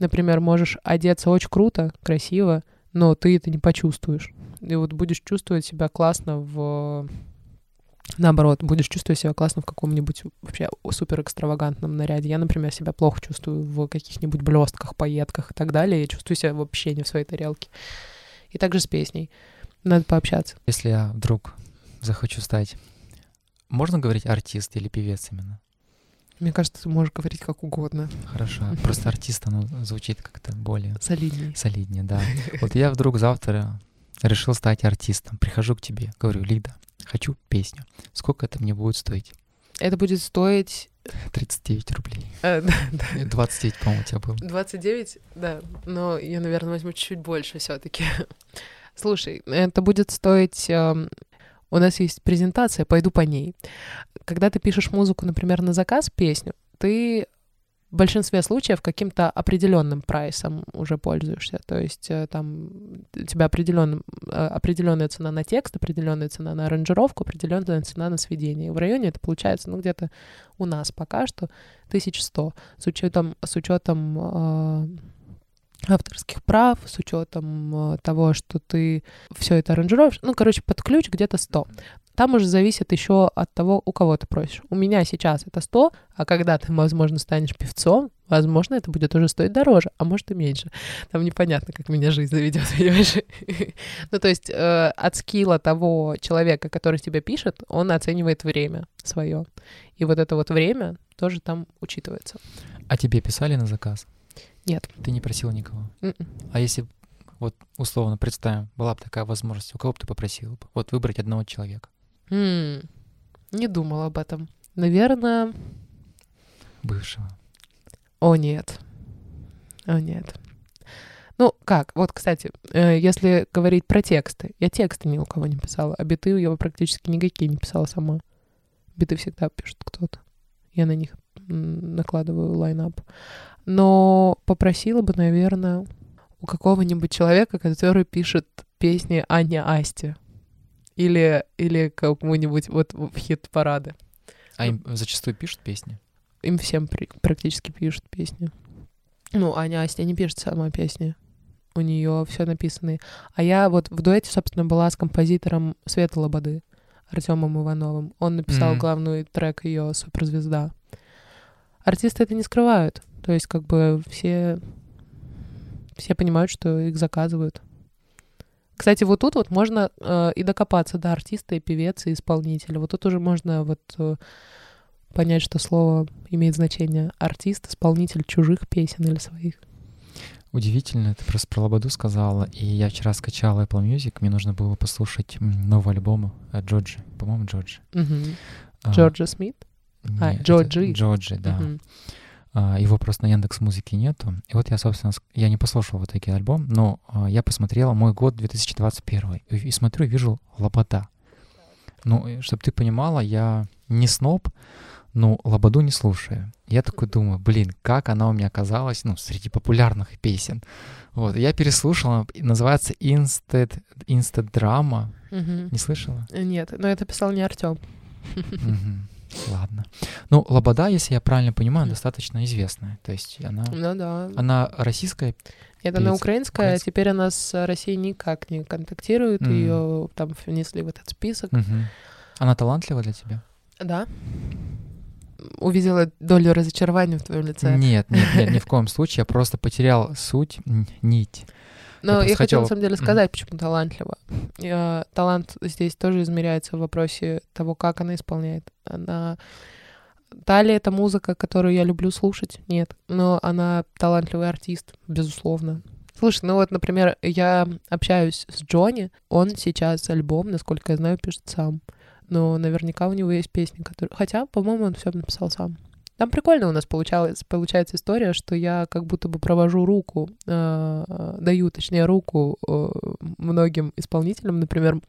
например, можешь одеться очень круто, красиво, но ты это не почувствуешь. И вот будешь чувствовать себя классно в... Наоборот, будешь чувствовать себя классно в каком-нибудь вообще супер экстравагантном наряде. Я, например, себя плохо чувствую в каких-нибудь блестках, пайетках и так далее. Я чувствую себя вообще не в своей тарелке. И также с песней. Надо пообщаться. Если я вдруг захочу стать... Можно говорить артист или певец именно? Мне кажется, ты можешь говорить как угодно. Хорошо. Просто артист, оно звучит как-то более Солидней. солиднее, да. Вот я вдруг завтра решил стать артистом. Прихожу к тебе, говорю, Лида, хочу песню. Сколько это мне будет стоить? Это будет стоить... 39 рублей. э, да, да. Нет, 29, по-моему, у тебя было. 29, да. Но я, наверное, возьму чуть-чуть больше все таки Слушай, это будет стоить... эм, У нас есть презентация, пойду по ней. Когда ты пишешь музыку, например, на заказ, песню, ты в большинстве случаев каким-то определенным прайсом уже пользуешься. То есть э, там у тебя определенным, э, определенная цена на текст, определенная цена на аранжировку, определенная цена на сведение. В районе это получается, ну, где-то у нас пока что 1100. С учетом, с учетом э, авторских прав, с учетом того, что ты все это аранжируешь. Ну, короче, под ключ где-то 100. Там уже зависит еще от того, у кого ты просишь. У меня сейчас это 100, а когда ты, возможно, станешь певцом, возможно, это будет уже стоить дороже, а может и меньше. Там непонятно, как меня жизнь заведет, понимаешь? Ну, то есть э, от скилла того человека, который тебе пишет, он оценивает время свое. И вот это вот время тоже там учитывается. А тебе писали на заказ? Нет. Ты не просила никого? Мгм. А если, вот условно представим, была бы такая возможность, у кого бы ты попросила бы? Вот выбрать одного человека. М, Не думала об этом. Наверное, Бывшего. О, нет. О, нет. Ну, как? Вот, кстати, э, если говорить про тексты, я тексты ни у кого не писала, а биты я практически никакие не писала сама. Биты всегда пишет кто-то. Я на них накладываю лайнап. Но попросила бы, наверное, у какого-нибудь человека, который пишет песни Аня Асти. Или, или кому-нибудь вот в хит-парады. А им зачастую пишут песни? Им всем при- практически пишут песни. Ну, Аня Астя не пишет сама песни. У нее все написано. А я вот в дуэте, собственно, была с композитором Света Лободы. Артемом Ивановым. Он написал Мгм. главный трек ее «Суперзвезда». Артисты это не скрывают. То есть как бы все, все понимают, что их заказывают. Кстати, вот тут вот можно э, и докопаться до артиста, и певец, и исполнителя. Вот тут уже можно вот э, понять, что слово имеет значение артист, исполнитель чужих песен или своих. Удивительно, ты просто про Лободу сказала, и я вчера скачал Apple Music, мне нужно было послушать м, новый альбом э, Джорджи, по-моему, Джорджи. Мгм. А, Джорджа Смит? А, нет, это Джорджи. Джорджи, да. Мгм. А, Его просто на Яндекс Музыке нету. И вот я, собственно, я не послушал в итоге альбом, но а, я посмотрел мой год 2021 и, и смотрю, вижу Лобода. Ну, чтобы ты понимала, я не сноб, но Лободу не слушаю. Я такой думаю, блин, как она у меня оказалась, ну, среди популярных песен. Вот, я переслушал, она называется Instant, Instant Drama. Мгм. Не слышала? Нет, но это писал не Артем. Мгм. Ладно. Ну, Лобода, если я правильно понимаю, достаточно известная. То есть она, Ну да. она российская. Это она украинская, а Украинская. теперь она с Россией никак не контактирует. Ее там внесли в этот список. Она талантлива для тебя? Да. Увидела долю разочарования в твоем лице. Нет, нет, нет, ни в коем случае. Я просто потерял суть, нить. Но просто я, хотела на самом деле сказать, почему талантлива. Я- Талант здесь тоже измеряется в вопросе того, как она исполняет. Она... Та ли это музыка, которую я люблю слушать? Нет. Но она талантливый артист, безусловно. Слушай, ну вот, например, я общаюсь с Джонни, он сейчас альбом, насколько я знаю, пишет сам. Но наверняка у него есть песни, которые... Хотя, по-моему, он все написал сам. Там прикольно у нас получалось, получается история, что я как будто бы провожу руку, э, даю, точнее, руку э, многим исполнителям. Например,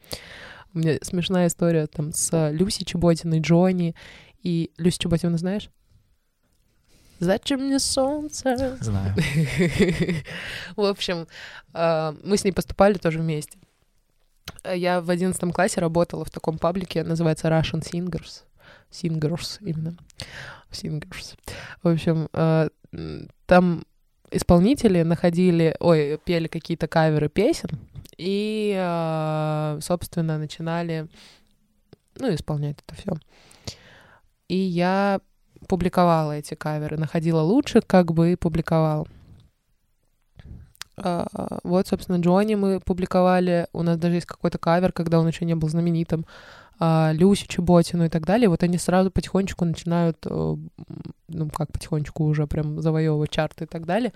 у меня смешная история там с Люси Чеботиной, Джонни. И Люси Чеботину знаешь? Зачем мне солнце? Знаю. В общем, э, мы с ней поступали тоже вместе. Э, Я в одиннадцатом классе работала в таком паблике, называется Russian Singers. Singers именно. Singers. В общем, э, там исполнители находили, ой, пели какие-то каверы песен и, э, собственно, начинали, ну, исполнять это все. И я публиковала эти каверы, находила лучше, как бы и публиковала. А, Вот, собственно, Джонни мы публиковали. У нас даже есть какой-то кавер, когда он еще не был знаменитым. А, Люсю Чеботину и так далее. Вот они сразу потихонечку начинают, э, ну, как потихонечку уже прям завоевывать чарты и так далее.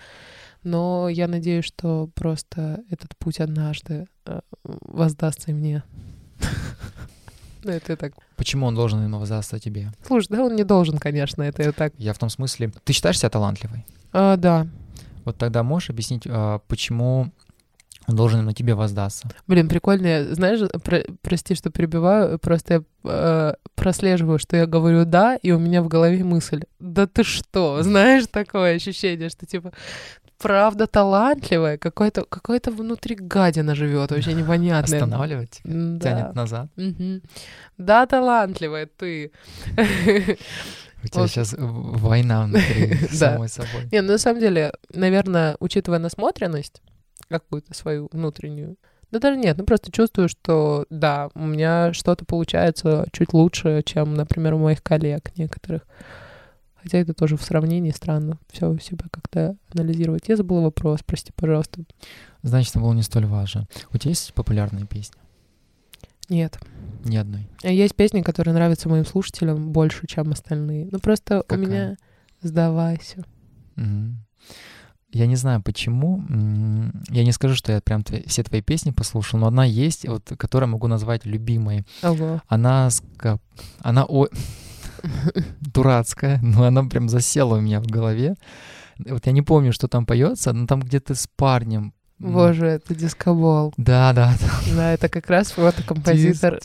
Но я надеюсь, что просто этот путь однажды э, воздастся и мне. Ну, это так. Почему он должен ему воздастся тебе? Слушай, да он не должен, конечно, это я так. Я в том смысле... Ты считаешь себя талантливой? А, Да, Вот тогда можешь объяснить, а, почему он должен на тебе воздаться? Блин, прикольно. Знаешь, про- прости, что перебиваю, просто я э, прослеживаю, что я говорю «да», и у меня в голове мысль «да ты что?» Знаешь, такое ощущение, что типа правда талантливая, какой-то какой внутри гадина живет, вообще непонятная. Останавливать? М, Тянет Да. назад? Мгм. Да, талантливая ты. У тебя Вот. сейчас война внутри, Да. самой собой. Не, ну на самом деле, наверное, учитывая насмотренность какую-то свою внутреннюю, да даже нет, ну просто чувствую, что да, у меня что-то получается чуть лучше, чем, например, у моих коллег некоторых. Хотя это тоже в сравнении странно все себя как-то анализировать. Я забыла вопрос, прости, пожалуйста. Значит, это было не столь важно. У тебя есть популярные песни? Нет. Ни одной. Есть песни, которые нравятся моим слушателям больше, чем остальные. Ну просто Какая? у меня «Сдавайся». Мгм. Я не знаю, почему. Я не скажу, что я прям твои- все твои песни послушал, но одна есть, вот, которую могу назвать любимой. Ого. Она, она о... дурацкая, но она прям засела у меня в голове. Вот я не помню, что там поется, но там где-то с парнем. Боже, это дискобол. Да, да, да. Да, это как раз вот композитор,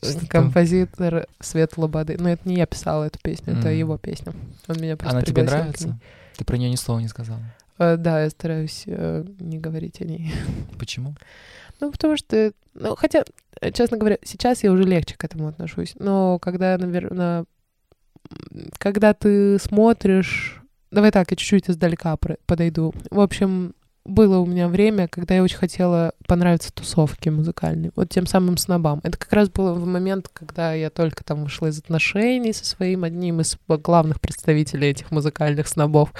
Свет Лободы. Но это не я писала эту песню, это его песня. Он меня просто Она тебе нравится? Ты про нее ни слова не сказала. Э, Да, я стараюсь э, не говорить о ней. Почему? Ну, потому что, ну, хотя, э, честно говоря, сейчас я уже легче к этому отношусь. Но когда, наверное, когда ты смотришь... Давай так, я чуть-чуть издалека подойду. В общем, было у меня время, когда я очень хотела понравиться тусовке музыкальной, вот тем самым снобам. Это как раз было в момент, когда я только там вышла из отношений со своим одним из главных представителей этих музыкальных снобов.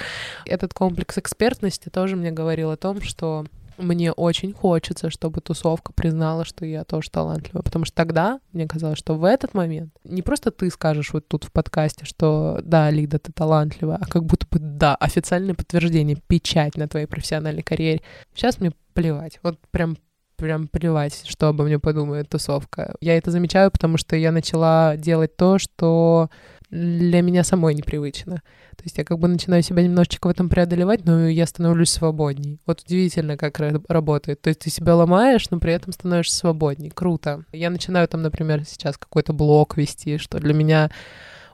Этот комплекс экспертности тоже мне говорил о том, что мне очень хочется, чтобы тусовка признала, что я тоже талантлива. Потому что тогда мне казалось, что в этот момент не просто ты скажешь вот тут в подкасте, что да, Лида, ты талантлива, а как будто бы да, официальное подтверждение, печать на твоей профессиональной карьере. Сейчас мне плевать. Вот прям прям плевать, что обо мне подумает тусовка. Я это замечаю, потому что я начала делать то, что для меня самой непривычно. То есть я как бы начинаю себя немножечко в этом преодолевать, но я становлюсь свободней. Вот удивительно, как работает. То есть ты себя ломаешь, но при этом становишься свободней. Круто. Я начинаю там, например, сейчас какой-то блог вести, что для меня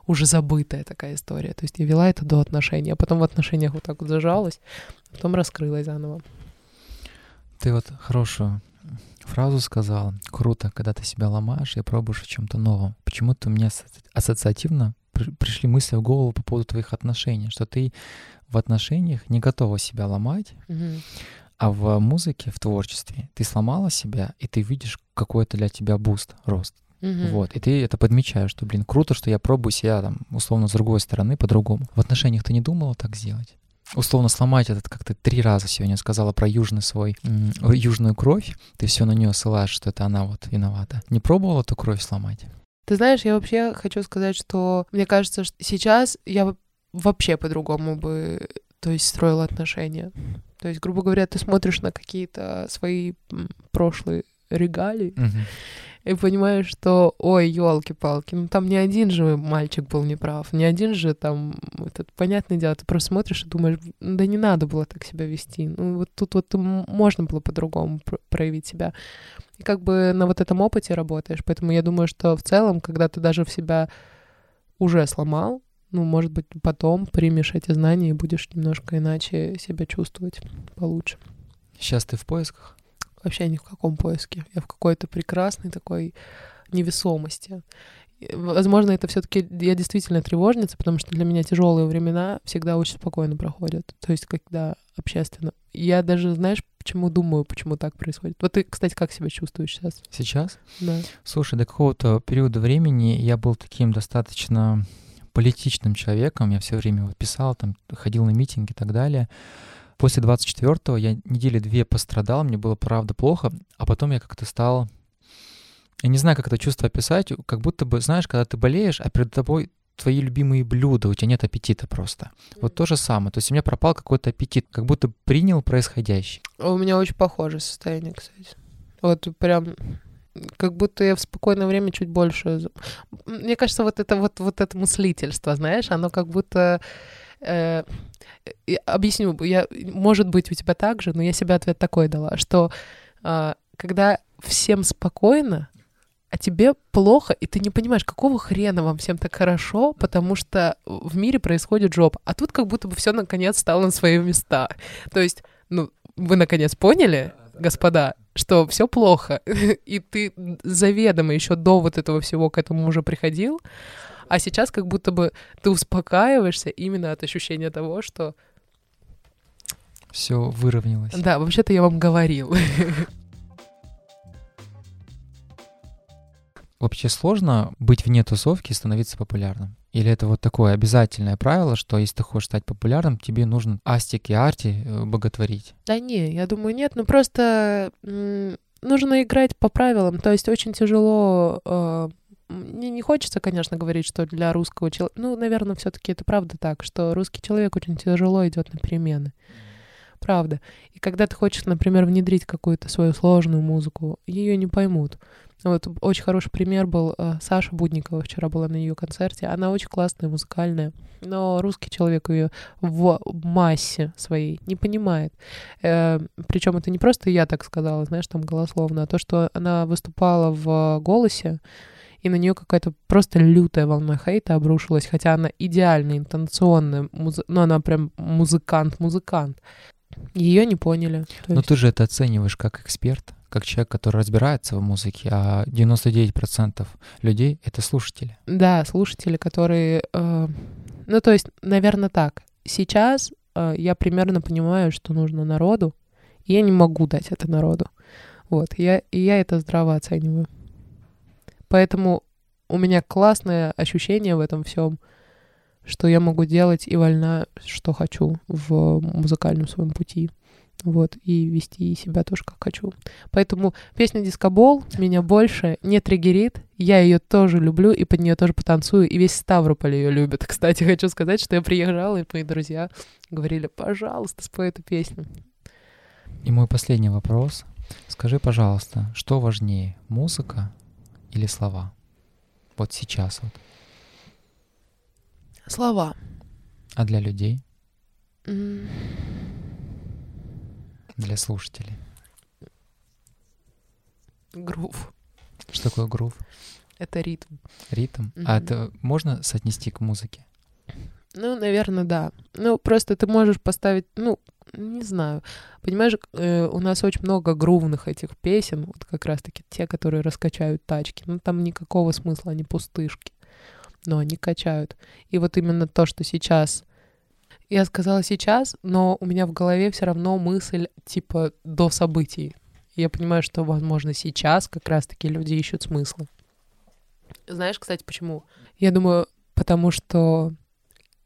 уже забытая такая история. То есть я вела это до отношений, а потом в отношениях вот так вот зажалась, потом раскрылась заново. Ты вот хорошую фразу сказал. Круто, когда ты себя ломаешь и пробуешь в чем-то новом. Почему-то у меня ассоциативно пришли мысли в голову по поводу твоих отношений, что ты в отношениях не готова себя ломать, а в музыке, в творчестве ты сломала себя, и ты видишь какой-то для тебя boost, рост. Вот, и ты это подмечаешь, что, блин, круто, что я пробую себя там, условно, с другой стороны, по-другому. В отношениях ты не думала так сделать? условно сломать этот, как ты три раза сегодня сказала про южный свой, южную кровь, ты все на нее ссылаешь, что это она вот виновата. Не пробовала эту кровь сломать? Ты знаешь, я вообще хочу сказать, что мне кажется, что сейчас я вообще по-другому бы, то есть, строила отношения. То есть, грубо говоря, ты смотришь на какие-то свои прошлые регалии и понимаешь, что, ой, елки-палки, ну там не один же мальчик был неправ, не один же там, этот, понятное дело, ты просто смотришь и думаешь, да не надо было так себя вести, ну вот тут вот можно было по-другому проявить себя и как бы на вот этом опыте работаешь. Поэтому я думаю, что в целом, когда ты даже в себя уже сломал, ну, может быть, потом примешь эти знания и будешь немножко иначе себя чувствовать получше. Сейчас ты в поисках? Вообще ни в каком поиске. Я в какой-то прекрасной такой невесомости. Возможно, это все-таки я действительно тревожница, потому что для меня тяжелые времена всегда очень спокойно проходят. То есть, когда общественно. Я даже, знаешь, почему думаю, почему так происходит. Вот ты, кстати, как себя чувствуешь сейчас? Сейчас? Да. Слушай, до какого-то периода времени я был таким достаточно политичным человеком. Я все время вот писал, там, ходил на митинги и так далее. После 24-го я недели две пострадал, мне было правда плохо, а потом я как-то стал я не знаю, как это чувство описать, как будто бы, знаешь, когда ты болеешь, а перед тобой твои любимые блюда, у тебя нет аппетита просто. Вот то же самое. То есть у меня пропал какой-то аппетит, как будто принял происходящее. У меня очень похожее состояние, кстати. Вот прям как будто я в спокойное время чуть больше... Мне кажется, вот это вот, вот это мыслительство, знаешь, оно как будто... Э, объясню, я, может быть, у тебя так же, но я себе ответ такой дала, что э, когда всем спокойно, а тебе плохо, и ты не понимаешь, какого хрена вам всем так хорошо, потому что в мире происходит жоп. А тут как будто бы все наконец стало на свои места. То есть, ну, вы наконец поняли, господа, что все плохо, и ты заведомо еще до вот этого всего к этому уже приходил, а сейчас как будто бы ты успокаиваешься именно от ощущения того, что все выровнялось. Да, вообще-то я вам говорил. Вообще сложно быть вне тусовки и становиться популярным? Или это вот такое обязательное правило, что если ты хочешь стать популярным, тебе нужно астик и арти э, боготворить? Да не, я думаю, нет. Ну просто нужно играть по правилам. То есть очень тяжело... Э, мне не хочется, конечно, говорить, что для русского человека... Ну, наверное, все таки это правда так, что русский человек очень тяжело идет на перемены. Правда. И когда ты хочешь, например, внедрить какую-то свою сложную музыку, ее не поймут. Вот очень хороший пример был э, Саша Будникова. Вчера была на ее концерте. Она очень классная, музыкальная, но русский человек ее в массе своей не понимает. Э, причем это не просто я так сказала, знаешь, там голословно, а то, что она выступала в голосе, и на нее какая-то просто лютая волна хейта обрушилась, хотя она идеально интонационная, муз... ну она прям музыкант-музыкант. Ее не поняли. Но есть... ты же это оцениваешь как эксперт как человек, который разбирается в музыке, а 99% людей — это слушатели. Да, слушатели, которые... Э, ну, то есть, наверное, так. Сейчас э, я примерно понимаю, что нужно народу, И я не могу дать это народу. Вот, я, и я это здраво оцениваю. Поэтому у меня классное ощущение в этом всем, что я могу делать и вольна, что хочу в музыкальном своем пути. Вот, и вести себя тоже как хочу. Поэтому песня «Дискобол» меня больше не триггерит. Я ее тоже люблю и под нее тоже потанцую. И весь Ставрополь ее любит. Кстати, хочу сказать, что я приезжала, и мои друзья говорили, пожалуйста, спой эту песню. И мой последний вопрос. Скажи, пожалуйста, что важнее, музыка или слова? Вот сейчас вот. Слова. А для людей? М, Для слушателей? Грув. Что такое грув? Это ритм. Ритм? А Мгм. это можно соотнести к музыке? Ну, наверное, да. Ну, просто ты можешь поставить, ну, не знаю. Понимаешь, э, у нас очень много грувных этих песен, вот как раз-таки те, которые раскачают тачки. Ну, там никакого смысла, они пустышки. Но они качают. И вот именно то, что сейчас... Я сказала сейчас, но у меня в голове все равно мысль типа до событий. Я понимаю, что, возможно, сейчас как раз-таки люди ищут смысла. Знаешь, кстати, почему? Я думаю, потому что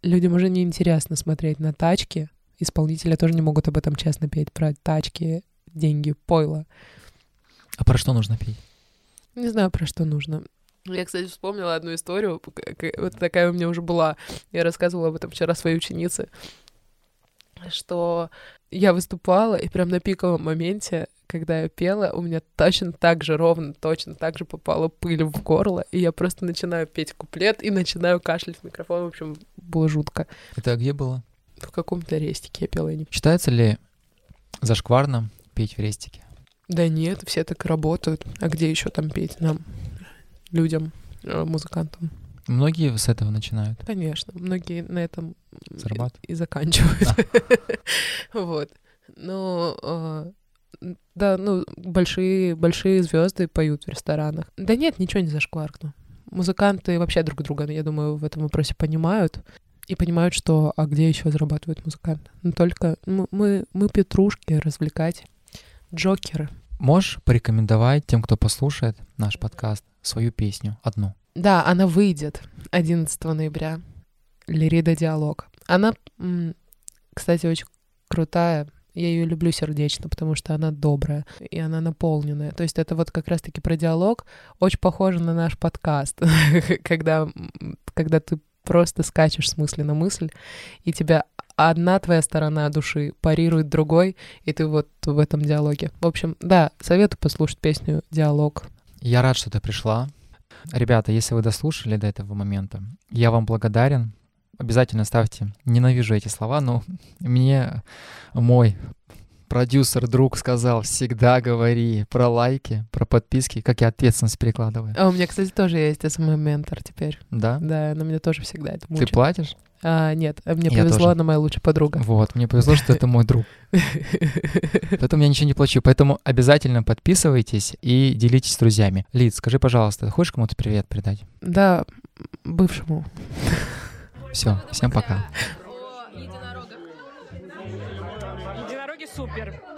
людям уже не интересно смотреть на тачки. Исполнители тоже не могут об этом честно петь про тачки, деньги, пойло. А про что нужно петь? Не знаю, про что нужно. Я, кстати, вспомнила одну историю, вот такая у меня уже была. Я рассказывала об этом вчера своей ученице, что я выступала, и прям на пиковом моменте, когда я пела, у меня точно так же, ровно, точно так же попала пыль в горло, и я просто начинаю петь куплет и начинаю кашлять в микрофон. В общем, было жутко. Это где было? В каком-то рестике я пела, я не Считается ли зашкварно петь в рестике? Да нет, все так работают. А где еще там петь нам, людям, э, музыкантам? Многие с этого начинают Конечно, многие на этом и- зарабатывать. и заканчивают. Вот. Но э, да, ну, большие, большие звезды поют в ресторанах. Да нет, ничего не зашкваркну. Музыканты вообще друг друга, я думаю, в этом вопросе понимают. И понимают, что а где еще зарабатывают музыканты? Ну, только ну, мы, мы петрушки развлекать. Джокеры. Можешь порекомендовать тем, кто послушает наш подкаст, свою песню, одну? Да, она выйдет 11 ноября. Лирида Диалог. Она, кстати, очень крутая. Я ее люблю сердечно, потому что она добрая и она наполненная. То есть это вот как раз-таки про диалог. Очень похоже на наш подкаст, когда, когда ты просто скачешь с мысли на мысль, и тебя одна твоя сторона души парирует другой, и ты вот в этом диалоге. В общем, да, советую послушать песню «Диалог». Я рад, что ты пришла. Ребята, если вы дослушали до этого момента, я вам благодарен. Обязательно ставьте. Ненавижу эти слова, но мне мой продюсер, друг сказал, всегда говори про лайки, про подписки, как я ответственность перекладываю. А у меня, кстати, тоже есть SMM-ментор теперь. Да? Да, она меня тоже всегда это Ты мучает. платишь? А, нет, а мне Я повезло, тоже. она моя лучшая подруга. Вот, мне повезло, что это мой друг. Поэтому я ничего не плачу. Поэтому обязательно подписывайтесь и делитесь с друзьями. Лид, скажи, пожалуйста, хочешь кому-то привет передать? Да, бывшему. Все, всем пока. Супер.